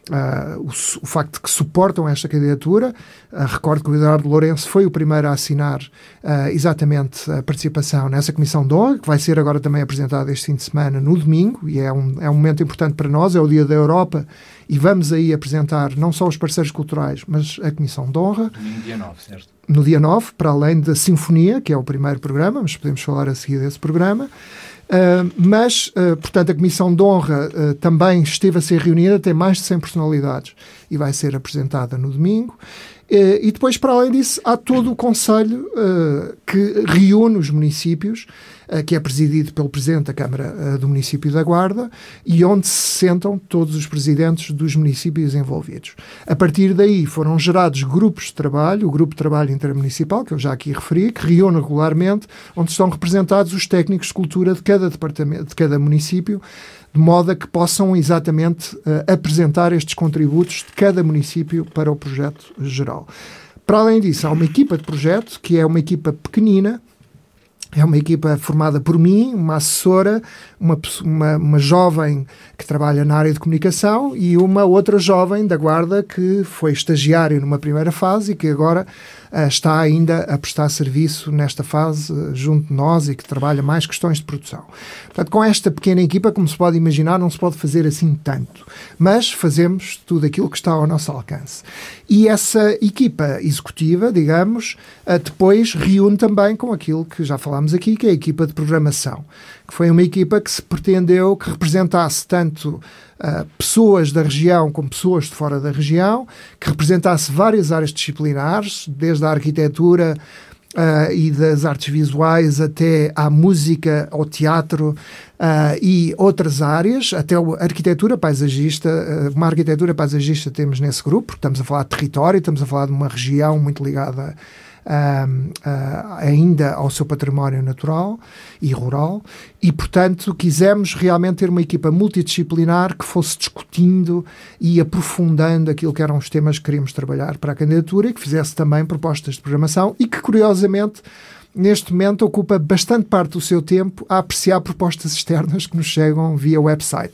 Uh, o, o, facto de que suportam esta candidatura. Uh, recordo que o Eduardo Lourenço foi o primeiro a assinar uh, exatamente a participação nessa comissão de honra, que vai ser agora também apresentada este fim de semana, no domingo, e é um, é um momento importante para nós, é o Dia da Europa, e vamos aí apresentar não só os parceiros culturais, mas a comissão de honra. No dia 9, certo? No dia 9, para além da Sinfonia, que é o primeiro programa, mas podemos falar a seguir desse programa. Uh, mas, uh, portanto, a Comissão de Honra uh, também esteve a ser reunida, tem mais de 100 personalidades e vai ser apresentada no domingo. e depois, para além disso, há todo o Conselho que reúne os municípios eh, que é presidido pelo Presidente da Câmara eh, do município da Guarda e onde se sentam todos os presidentes dos municípios envolvidos. A partir daí foram gerados grupos de trabalho, o Grupo de Trabalho Intermunicipal, que eu já aqui referi, que reúne regularmente, onde estão representados os técnicos de cultura de cada departamento, de cada município, de modo a que possam exatamente uh, apresentar estes contributos de cada município para o projeto geral. Para além disso, há uma equipa de projeto, que é uma equipa pequenina, é uma equipa formada por mim, uma assessora, uma, uma, uma, jovem que trabalha na área de comunicação e uma outra jovem da Guarda que foi estagiário numa primeira fase e que agora uh, está ainda a prestar serviço nesta fase uh, junto de nós e que trabalha mais questões de produção. Portanto, com esta pequena equipa, como se pode imaginar, não se pode fazer assim tanto, mas fazemos tudo aquilo que está ao nosso alcance. E essa equipa executiva, digamos, uh, depois reúne também com aquilo que já falámos aqui, que é a equipa de programação, que foi uma equipa que se pretendeu que representasse tanto uh, pessoas da região como pessoas de fora da região, que representasse várias áreas disciplinares, desde a arquitetura uh, e das artes visuais até à música, ao teatro uh, e outras áreas, até a arquitetura paisagista, uma arquitetura paisagista temos nesse grupo, porque estamos a falar de território, estamos a falar de uma região muito ligada uh, ainda ao seu património natural e rural, e, portanto, quisemos realmente ter uma equipa multidisciplinar que fosse discutindo e aprofundando aquilo que eram os temas que queríamos trabalhar para a candidatura e que fizesse também propostas de programação e que, curiosamente, neste momento ocupa bastante parte do seu tempo a apreciar propostas externas que nos chegam via website.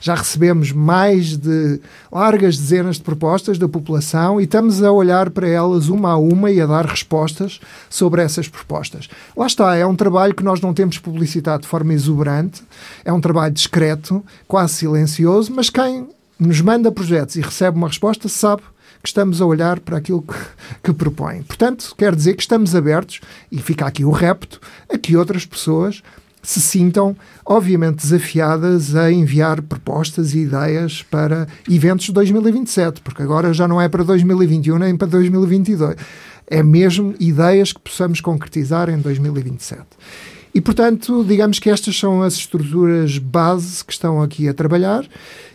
Já recebemos mais de largas dezenas de propostas da população e estamos a olhar para elas uma a uma e a dar respostas sobre essas propostas. Lá está, é um trabalho que nós não temos publicitado de forma exuberante, é um trabalho discreto, quase silencioso, mas quem nos manda projetos e recebe uma resposta sabe que estamos a olhar para aquilo que, que propõem. Portanto, quer dizer que estamos abertos, e fica aqui o repto, a que outras pessoas se sintam, obviamente, desafiadas a enviar propostas e ideias para eventos de 2027, porque agora já não é para 2021 nem para 2022. É mesmo ideias que possamos concretizar em 2027. E, portanto, digamos que estas são as estruturas base que estão aqui a trabalhar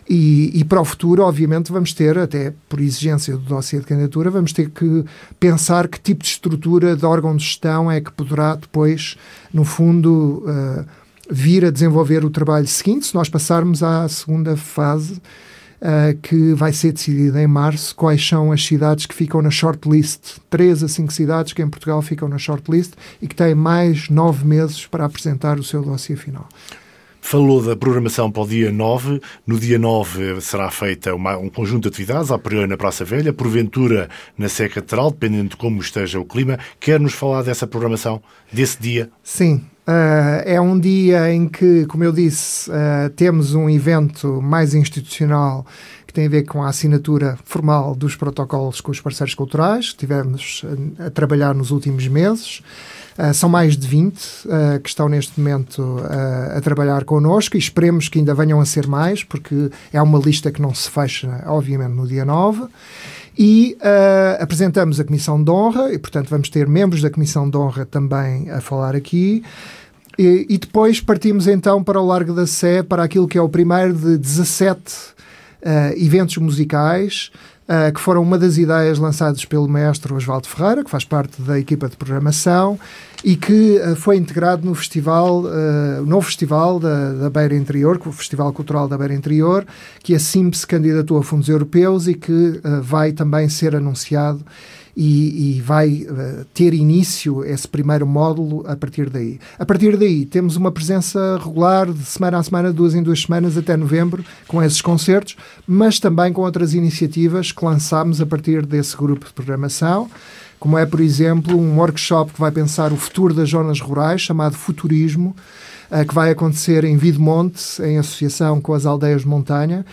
e, e, para o futuro, obviamente, vamos ter, até por exigência do dossiê de candidatura, vamos ter que pensar que tipo de estrutura de órgão de gestão é que poderá depois, no fundo, uh, vir a desenvolver o trabalho seguinte, se nós passarmos à segunda fase, uh, que vai ser decidida em março, quais são as cidades que ficam na shortlist. Três a cinco cidades que em Portugal ficam na shortlist e que têm mais nove meses para apresentar o seu dossiê final. Falou da programação para o dia 9. No dia 9 será feita uma, um conjunto de atividades, a priori na Praça Velha, porventura na Sé Catedral, dependendo de como esteja o clima. Quer-nos falar dessa programação, desse dia? Sim. Uh, é um dia em que, como eu disse, uh, temos um evento mais institucional que tem a ver com a assinatura formal dos protocolos com os parceiros culturais, que tivemos a, a trabalhar nos últimos meses. Uh, são mais de 20 uh, que estão neste momento uh, a trabalhar connosco e esperemos que ainda venham a ser mais, porque é uma lista que não se fecha, obviamente, no dia 9. E apresentamos a Comissão de Honra, e portanto vamos ter membros da Comissão de Honra também a falar aqui. E, e depois partimos então para o Largo da Sé, para aquilo que é o primeiro de 17 eventos musicais uh, que foram uma das ideias lançadas pelo mestre Osvaldo Ferreira, que faz parte da equipa de programação e que uh, foi integrado no festival, uh, no festival da, da Beira Interior, o Festival Cultural da Beira Interior, que assim se candidatou a fundos europeus e que vai também ser anunciado e, e vai uh, ter início esse primeiro módulo a partir daí. A partir daí, temos uma presença regular de semana a semana, duas em duas semanas, até novembro, com esses concertos, mas também com outras iniciativas que lançámos a partir desse grupo de programação como é, por exemplo, um workshop que vai pensar o futuro das zonas rurais, chamado Futurismo, uh, que vai acontecer em Videmonte, em associação com as aldeias de montanha,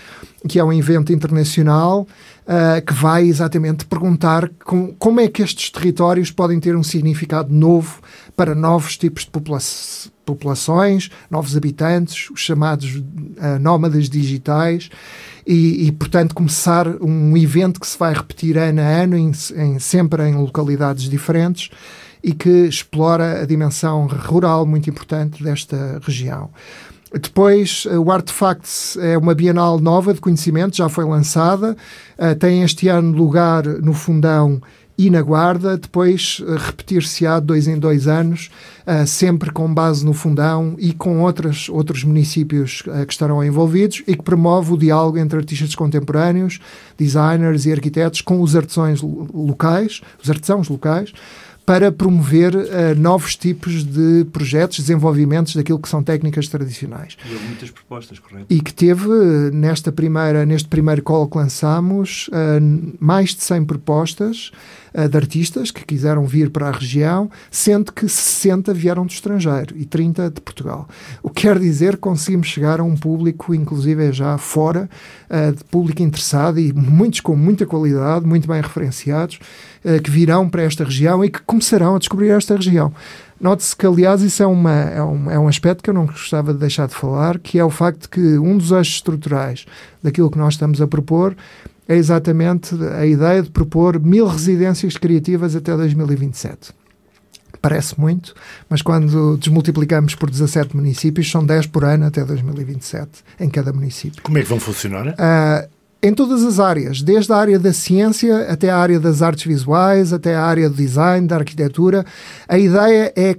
que é um evento internacional uh, que vai exatamente perguntar com, como é que estes territórios podem ter um significado novo para novos tipos de popula populações, novos habitantes, os chamados uh, nómadas digitais. E, e, portanto, começar um evento que se vai repetir ano a ano, em, em, sempre em localidades diferentes e que explora a dimensão rural muito importante desta região. Depois, eh, o Artefacts é uma bienal nova de conhecimento, já foi lançada, uh, tem este ano lugar no Fundão e na Guarda, depois uh, repetir-se-á de dois em dois anos, uh, sempre com base no Fundão e com outras, outros municípios que estarão envolvidos e que promove o diálogo entre artistas contemporâneos, designers e arquitetos com os artesãos locais, os artesãos locais, para promover uh, novos tipos de projetos, desenvolvimentos daquilo que são técnicas tradicionais. E houve muitas propostas, correto? E que teve, eh, nesta primeira, neste primeiro call que lançámos, uh, mais de 100 propostas uh, de artistas que quiseram vir para a região, sendo que 60 vieram do estrangeiro e 30 de Portugal. O que quer dizer que conseguimos chegar a um público, inclusive já fora, de público interessado e muitos com muita qualidade, muito bem referenciados, uh, que virão para esta região e que começarão a descobrir esta região. Note-se que, aliás, isso é, uma, é, um, é um aspecto que eu não gostava de deixar de falar, que é o facto que um dos eixos estruturais daquilo que nós estamos a propor é exatamente a ideia de propor mil residências criativas até 2027 parece muito, mas quando desmultiplicamos por 17 municípios, são 10 por ano até 2027 em cada município. Como é que vão funcionar? Uh, em todas as áreas, desde a área da ciência até a área das artes visuais, até a área do design, da arquitetura. A ideia é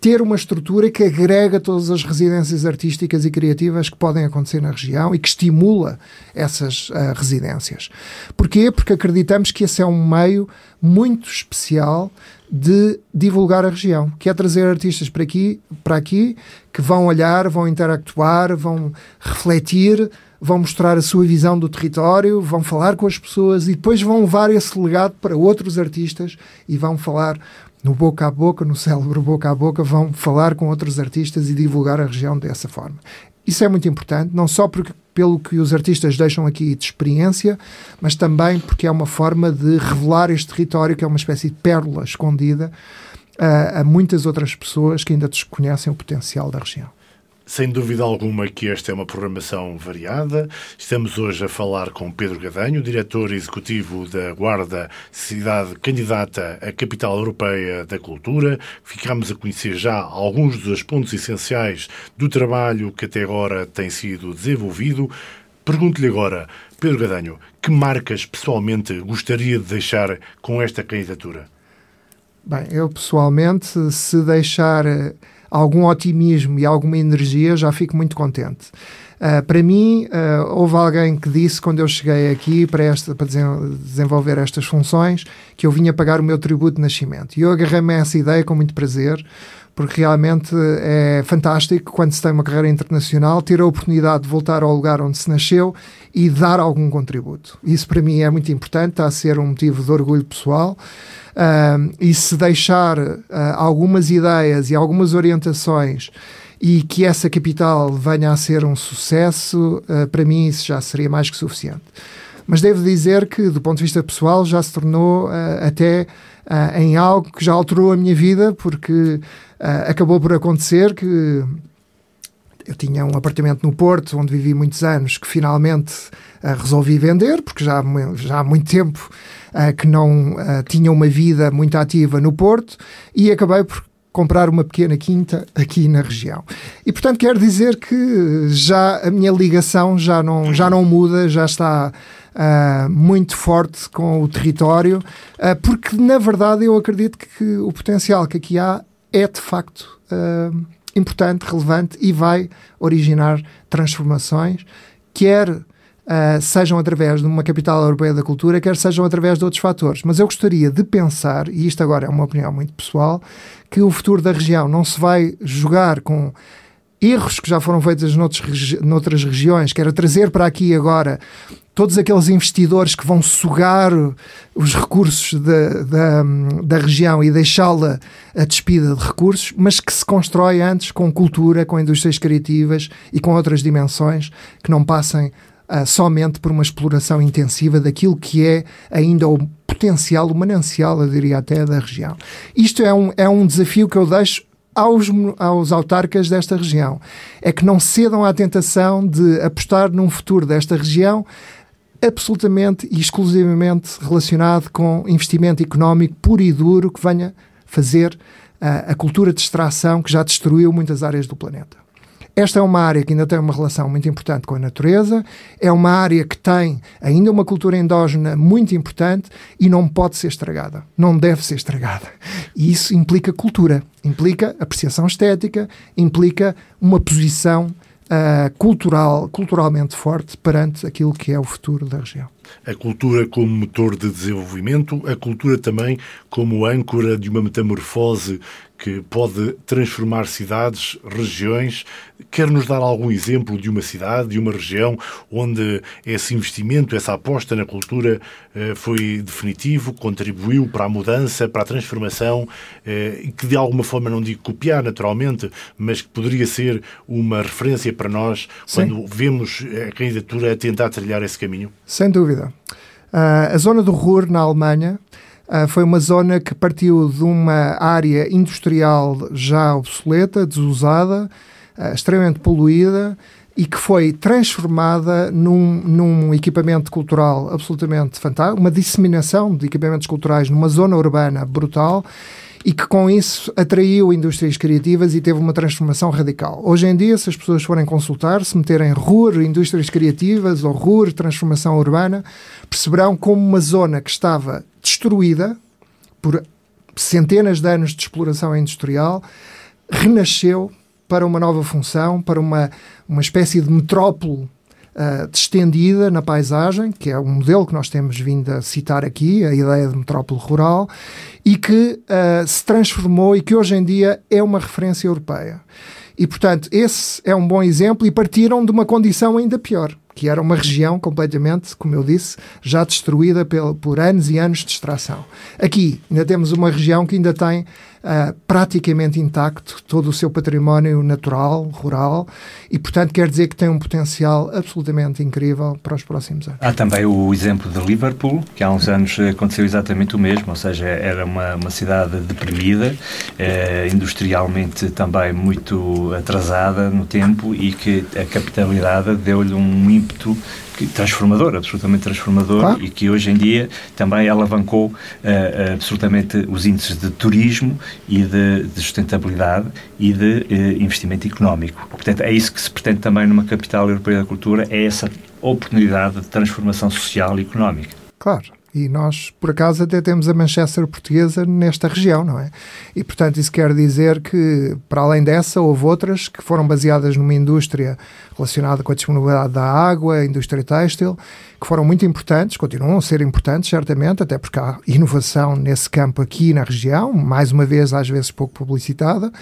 ter uma estrutura que agrega todas as residências artísticas e criativas que podem acontecer na região e que estimula essas uh, residências. Porquê? Porque acreditamos que esse é um meio muito especial de divulgar a região, que é trazer artistas para aqui, para aqui que vão olhar, vão interactuar, vão refletir vão mostrar a sua visão do território, vão falar com as pessoas e depois vão levar esse legado para outros artistas e vão falar no boca a boca, no cérebro boca a boca, vão falar com outros artistas e divulgar a região dessa forma. Isso é muito importante, não só porque, pelo que os artistas deixam aqui de experiência, mas também porque é uma forma de revelar este território, que é uma espécie de pérola escondida a, a muitas outras pessoas que ainda desconhecem o potencial da região. Sem dúvida alguma que esta é uma programação variada. Estamos hoje a falar com Pedro Gadanho, diretor executivo da Guarda, cidade candidata à capital europeia da cultura. Ficamos a conhecer já alguns dos pontos essenciais do trabalho que até agora tem sido desenvolvido. Pergunto-lhe agora, Pedro Gadanho, que marcas pessoalmente gostaria de deixar com esta candidatura? Bem, eu pessoalmente, se deixar algum otimismo e alguma energia, já fico muito contente. Uh, para mim, uh, houve alguém que disse quando eu cheguei aqui para, esta, para desenvolver estas funções que eu vinha pagar o meu tributo de nascimento. E eu agarrei-me a essa ideia com muito prazer, porque realmente é fantástico quando se tem uma carreira internacional ter a oportunidade de voltar ao lugar onde se nasceu e dar algum contributo. Isso para mim é muito importante, está a ser um motivo de orgulho pessoal. E se deixar uh, algumas ideias e algumas orientações e que essa capital venha a ser um sucesso, uh, para mim isso já seria mais que suficiente. Mas devo dizer que, do ponto de vista pessoal, já se tornou uh, até uh, em algo que já alterou a minha vida, porque acabou por acontecer que eu tinha um apartamento no Porto, onde vivi muitos anos, que finalmente resolvi vender, porque já, já há muito tempo que não tinha uma vida muito ativa no Porto, e acabei por comprar uma pequena quinta aqui na região. E portanto quero dizer que já a minha ligação já não, já não muda, já está uh, muito forte com o território, uh, porque na verdade eu acredito que o potencial que aqui há é de facto uh, importante, relevante e vai originar transformações, quer sejam através de uma capital europeia da cultura, quer sejam através de outros fatores. Mas eu gostaria de pensar, e isto agora é uma opinião muito pessoal, que o futuro da região não se vai jogar com erros que já foram feitos noutros, noutras regiões, que era trazer para aqui agora todos aqueles investidores que vão sugar os recursos da, da, da região e deixá-la a despida de recursos, mas que se constrói antes com cultura, com indústrias criativas e com outras dimensões que não passem uh, somente por uma exploração intensiva daquilo que é ainda o potencial, o manancial, eu diria até, da região. Isto é um, é um desafio que eu deixo aos, aos autarcas desta região. É que não cedam à tentação de apostar num futuro desta região absolutamente e exclusivamente relacionado com investimento económico puro e duro que venha fazer uh, a cultura de extração que já destruiu muitas áreas do planeta. Esta é uma área que ainda tem uma relação muito importante com a natureza, é uma área que tem ainda uma cultura endógena muito importante e não pode ser estragada, não deve ser estragada. E isso implica cultura, implica apreciação estética, implica uma posição uh, cultural, culturalmente forte perante aquilo que é o futuro da região. A cultura como motor de desenvolvimento, a cultura também como âncora de uma metamorfose que pode transformar cidades, regiões. Quer nos dar algum exemplo de uma cidade, de uma região onde esse investimento, essa aposta na cultura eh, foi definitivo, contribuiu para a mudança, para a transformação eh, e que de alguma forma, não digo copiar naturalmente, mas que poderia ser uma referência para nós Sim. quando vemos a candidatura a tentar trilhar esse caminho? Sem dúvida. Uh, a zona do Ruhr, na Alemanha, foi uma zona que partiu de uma área industrial já obsoleta, desusada, uh, extremamente poluída e que foi transformada num, num equipamento cultural absolutamente fantástico, uma disseminação de equipamentos culturais numa zona urbana brutal e que com isso atraiu indústrias criativas e teve uma transformação radical. Hoje em dia, se as pessoas forem consultar, se meterem RUR, indústrias criativas ou RUR, transformação urbana, perceberão como uma zona que estava destruída por centenas de anos de exploração industrial renasceu para uma nova função, para uma, uma espécie de metrópole uh, distendida na paisagem, que é um modelo que nós temos vindo a citar aqui, a ideia de metrópole rural, e que uh, se transformou e que hoje em dia é uma referência europeia. E, portanto, esse é um bom exemplo e partiram de uma condição ainda pior, que era uma região completamente, como eu disse, já destruída por anos e anos de extração. Aqui ainda temos uma região que ainda tem uh, praticamente intacto todo o seu património natural, rural, e portanto quer dizer que tem um potencial absolutamente incrível para os próximos anos. Há também o exemplo de Liverpool, que há uns anos aconteceu exatamente o mesmo, ou seja, era uma, uma cidade deprimida, eh, industrialmente também muito atrasada no tempo e que a capitalidade deu-lhe um ímpeto transformador, absolutamente transformador, claro. e que hoje em dia também alavancou uh, absolutamente os índices de turismo e de, de sustentabilidade e de uh, investimento económico. Portanto, é isso que se pretende também numa capital europeia da cultura, é essa oportunidade de transformação social e económica. Claro. E nós, por acaso, até temos a Manchester portuguesa nesta região, não é? E, portanto, isso quer dizer que, para além dessa, houve outras que foram baseadas numa indústria relacionada com a disponibilidade da água, a indústria têxtil, que foram muito importantes, continuam a ser importantes, certamente, até porque há inovação nesse campo aqui na região, mais uma vez, às vezes pouco publicitada,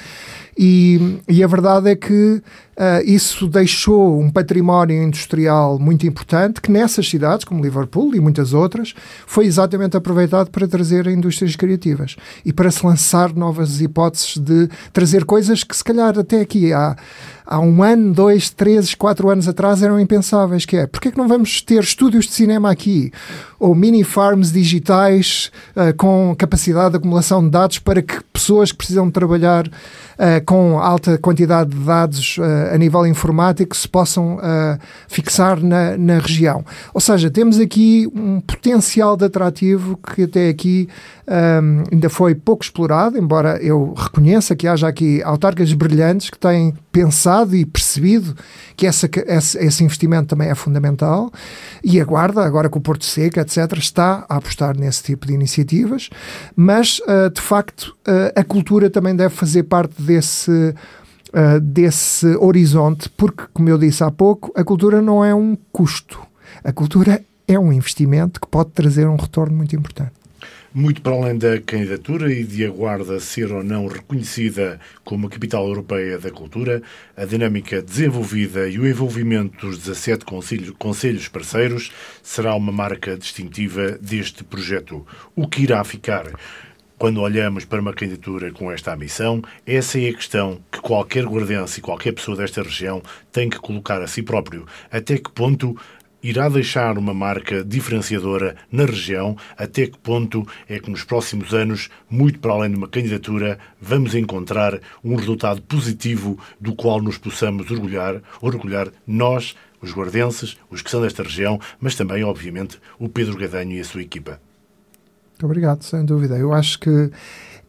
e, e a verdade é que Uh, isso deixou um património industrial muito importante que nessas cidades, como Liverpool e muitas outras, foi exatamente aproveitado para trazer indústrias criativas e para se lançar novas hipóteses de trazer coisas que se calhar até aqui há, há um ano, dois, três, quatro anos atrás eram impensáveis, que é, porque é que não vamos ter estúdios de cinema aqui? Ou mini farms digitais uh, com capacidade de acumulação de dados para que pessoas que precisam trabalhar uh, com alta quantidade de dados uh, a nível informático se possam fixar na, na região. Ou seja, temos aqui um potencial de atrativo que até aqui um, ainda foi pouco explorado, embora eu reconheça que haja aqui autarcas brilhantes que têm pensado e percebido que essa, esse, esse, investimento também é fundamental e a Guarda, agora com o Porto Seco, etc., está a apostar nesse tipo de iniciativas, mas uh, de facto uh, a cultura também deve fazer parte desse. Uh, desse horizonte, porque, como eu disse há pouco, a cultura não é um custo. A cultura é um investimento que pode trazer um retorno muito importante. Muito para além da candidatura e de a Guarda ser ou não reconhecida como a capital europeia da cultura, a dinâmica desenvolvida e o envolvimento dos 17 conselhos parceiros será uma marca distintiva deste projeto. O que irá ficar quando olhamos para uma candidatura com esta ambição, essa é a questão que qualquer guardense e qualquer pessoa desta região tem que colocar a si próprio. Até que ponto irá deixar uma marca diferenciadora na região? Até que ponto é que nos próximos anos, muito para além de uma candidatura, vamos encontrar um resultado positivo do qual nos possamos orgulhar, orgulhar nós, os guardenses, os que são desta região, mas também, obviamente, o Pedro Gadanho e a sua equipa? Muito obrigado, sem dúvida. Eu acho que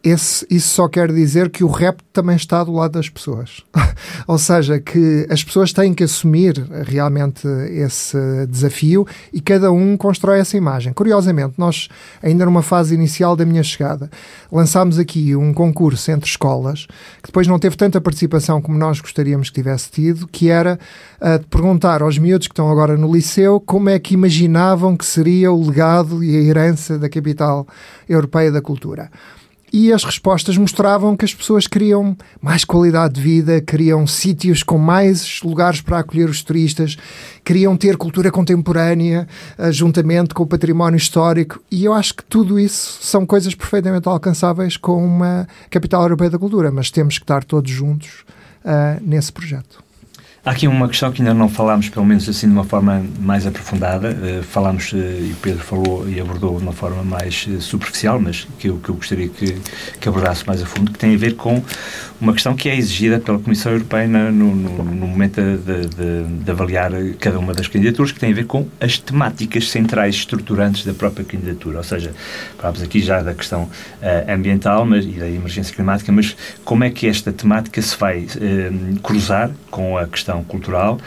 esse, isso só quer dizer que o rap também está do lado das pessoas. [LAUGHS] Ou seja, que as pessoas têm que assumir realmente esse desafio e cada um constrói essa imagem. Curiosamente, nós, ainda numa fase inicial da minha chegada, lançámos aqui um concurso entre escolas que depois não teve tanta participação como nós gostaríamos que tivesse tido, que era uh, perguntar aos miúdos que estão agora no liceu como é que imaginavam que seria o legado e a herança da capital europeia da cultura e as respostas mostravam que as pessoas queriam mais qualidade de vida, queriam sítios com mais lugares para acolher os turistas, queriam ter cultura contemporânea, uh, juntamente com o património histórico, e eu acho que tudo isso são coisas perfeitamente alcançáveis com uma capital europeia da cultura, mas temos que estar todos juntos uh, nesse projeto. Há aqui uma questão que ainda não falámos, pelo menos assim, de uma forma mais aprofundada. Uh, falámos, uh, e o Pedro falou e abordou de uma forma mais uh, superficial, mas que eu, que eu gostaria que, que abordasse mais a fundo, que tem a ver com uma questão que é exigida pela Comissão Europeia no, no, no momento de, de, de, avaliar cada uma das candidaturas, que tem a ver com as temáticas centrais estruturantes da própria candidatura. Ou seja, falámos aqui já da questão ambiental mas, e da emergência climática, mas como é que esta temática se vai cruzar com a questão cultural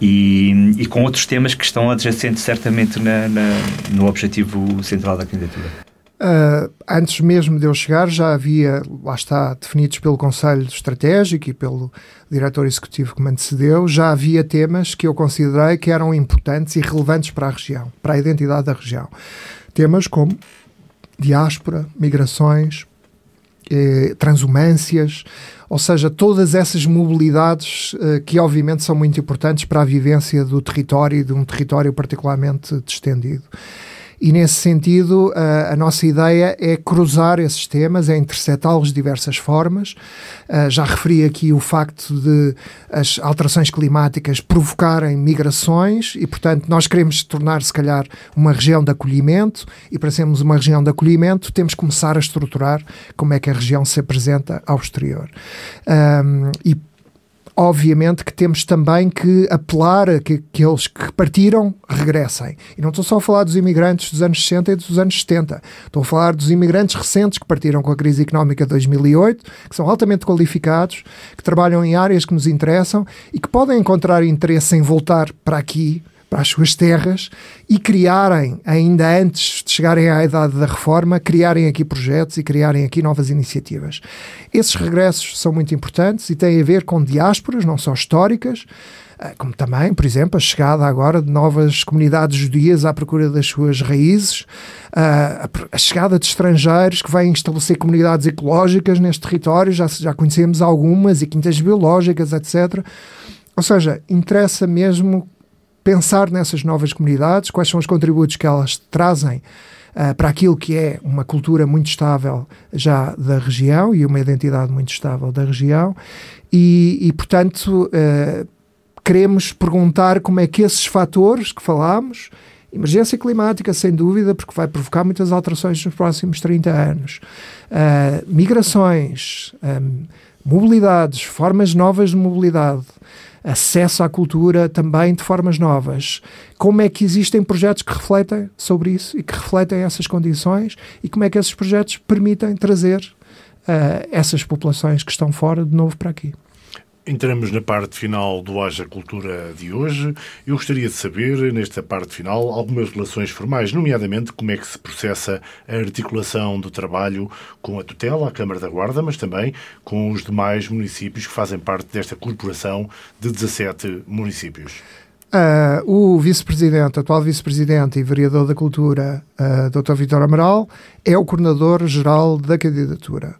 e, e, com outros temas que estão adjacentes certamente na, na, no objetivo central da candidatura. Uh, antes mesmo de eu chegar, já havia, lá está, definidos pelo Conselho Estratégico e pelo diretor executivo que me antecedeu, já havia temas que eu considerei que eram importantes e relevantes para a região, para a identidade da região. Temas como diáspora, migrações, eh, transumâncias, ou seja, todas essas mobilidades uh, que obviamente são muito importantes para a vivência do território e de um território particularmente distendido. E nesse sentido, a, a nossa ideia é cruzar esses temas, é interceptá-los de diversas formas. Uh, já referi aqui o facto de as alterações climáticas provocarem migrações e, portanto, nós queremos tornar, se calhar, uma região de acolhimento e, para sermos uma região de acolhimento, temos que começar a estruturar como é que a região se apresenta ao exterior. Um, e obviamente que temos também que apelar a que aqueles que partiram regressem. E não estou só a falar dos imigrantes dos anos 60 e dos anos 70. Estou a falar dos imigrantes recentes que partiram com a crise económica de 2008, que são altamente qualificados, que trabalham em áreas que nos interessam e que podem encontrar interesse em voltar para aqui para as suas terras e criarem, ainda antes de chegarem à idade da reforma, criarem aqui projetos e criarem aqui novas iniciativas. Esses regressos são muito importantes e têm a ver com diásporas, não só históricas, uh, como também, por exemplo, a chegada agora de novas comunidades judias à procura das suas raízes, uh, a chegada de estrangeiros que vêm estabelecer comunidades ecológicas neste território, já, já conhecemos algumas, e quintas biológicas, etc. Ou seja, interessa mesmo pensar nessas novas comunidades, quais são os contributos que elas trazem uh, para aquilo que é uma cultura muito estável já da região e uma identidade muito estável da região, e, e portanto, uh, queremos perguntar como é que esses fatores que falámos. Emergência climática, sem dúvida, porque vai provocar muitas alterações nos próximos 30 anos. Uh, migrações, um, mobilidades, formas novas de mobilidade, acesso à cultura também de formas novas. Como é que existem projetos que refletem sobre isso e que refletem essas condições e como é que esses projetos permitem trazer uh, essas populações que estão fora de novo para aqui. Entramos na parte final do Haja Cultura de hoje. Eu gostaria de saber, nesta parte final, algumas relações formais, nomeadamente como é que se processa a articulação do trabalho com a tutela, a Câmara da Guarda, mas também com os demais municípios que fazem parte desta corporação de 17 municípios. Uh, o vice-presidente, atual vice-presidente e vereador da Cultura, uh, Dr. Vitor Amaral, é o coordenador-geral da candidatura.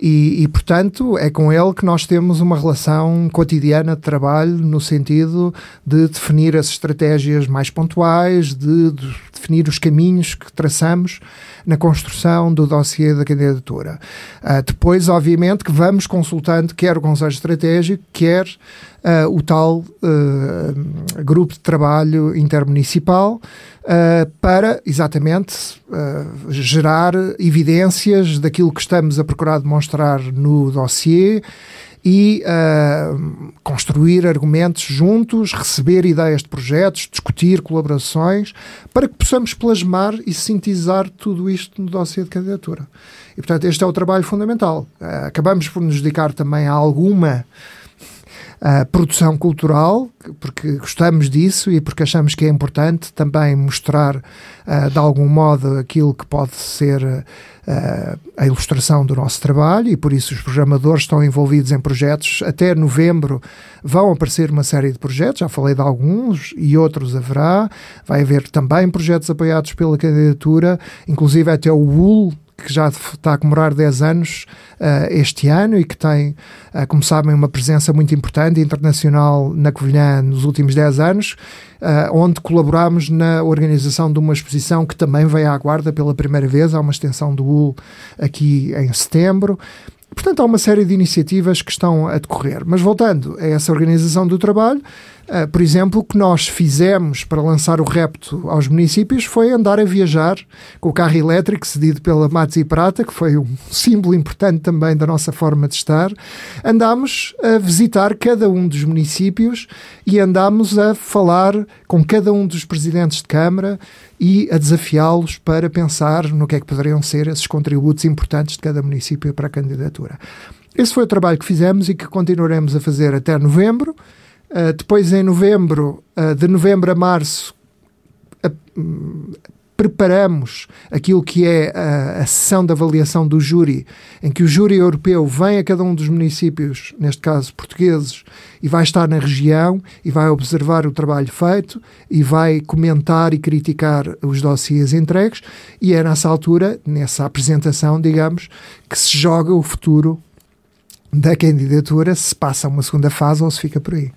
E, e, portanto, é com ele que nós temos uma relação cotidiana de trabalho no sentido de definir as estratégias mais pontuais, de, de definir os caminhos que traçamos na construção do dossiê da candidatura. Uh, depois, obviamente, que vamos consultando quer o Conselho Estratégico, quer uh, o tal uh, grupo de trabalho intermunicipal para, exatamente, gerar evidências daquilo que estamos a procurar demonstrar no dossiê e uh, construir argumentos juntos, receber ideias de projetos, discutir colaborações, para que possamos plasmar e sintetizar tudo isto no dossiê de candidatura. E, portanto, este é o trabalho fundamental. Uh, acabamos por nos dedicar também a alguma uh, produção cultural, porque gostamos disso e porque achamos que é importante também mostrar uh, de algum modo aquilo que pode ser uh, a ilustração do nosso trabalho e por isso os programadores estão envolvidos em projetos. Até novembro vão aparecer uma série de projetos, já falei de alguns e outros haverá. Vai haver também projetos apoiados pela candidatura, inclusive até o UL, que já está a comemorar 10 anos uh, este ano e que tem, uh, como sabem, uma presença muito importante internacional na Covilhã nos últimos 10 anos, uh, onde colaboramos na organização de uma exposição que também veio à Guarda pela primeira vez, há uma extensão do UL aqui em setembro. Portanto, há uma série de iniciativas que estão a decorrer. Mas voltando a essa organização do trabalho, Uh, por exemplo, o que nós fizemos para lançar o repto aos municípios foi andar a viajar com o carro elétrico cedido pela Matos e Prata, que foi um [LAUGHS] símbolo importante também da nossa forma de estar. Andámos a visitar cada um dos municípios e andámos a falar com cada um dos presidentes de Câmara e a desafiá-los para pensar no que é que poderiam ser esses contributos importantes de cada município para a candidatura. Esse foi o trabalho que fizemos e que continuaremos a fazer até novembro. Uh, depois, em novembro, uh, de novembro a março, preparamos aquilo que é a, a, sessão de avaliação do júri, em que o júri europeu vem a cada um dos municípios, neste caso portugueses, e vai estar na região e vai observar o trabalho feito e vai comentar e criticar os dossiês entregues. E é nessa altura, nessa apresentação, digamos, que se joga o futuro da candidatura, se passa uma segunda fase ou se fica por aí.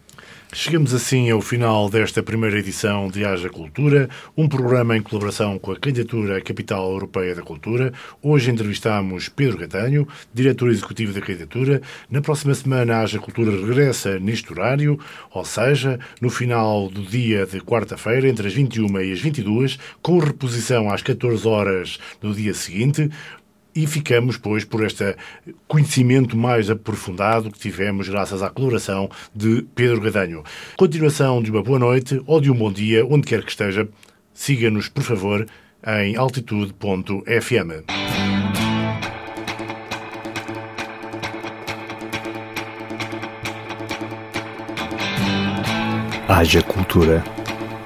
Chegamos assim ao final desta primeira edição de Haja Cultura, um programa em colaboração com a Candidatura à Capital Europeia da Cultura. Hoje entrevistamos Pedro Gatanho, diretor executivo da candidatura. Na próxima semana, a Haja Cultura regressa neste horário, ou seja, no final do dia de quarta-feira, entre as 21 e as 22, com reposição às 14 horas do dia seguinte e ficamos, pois, por este conhecimento mais aprofundado que tivemos graças à colaboração de Pedro Gadanho. Continuação de uma boa noite ou de um bom dia, onde quer que esteja. Siga-nos, por favor, em altitude.fm. Haja Cultura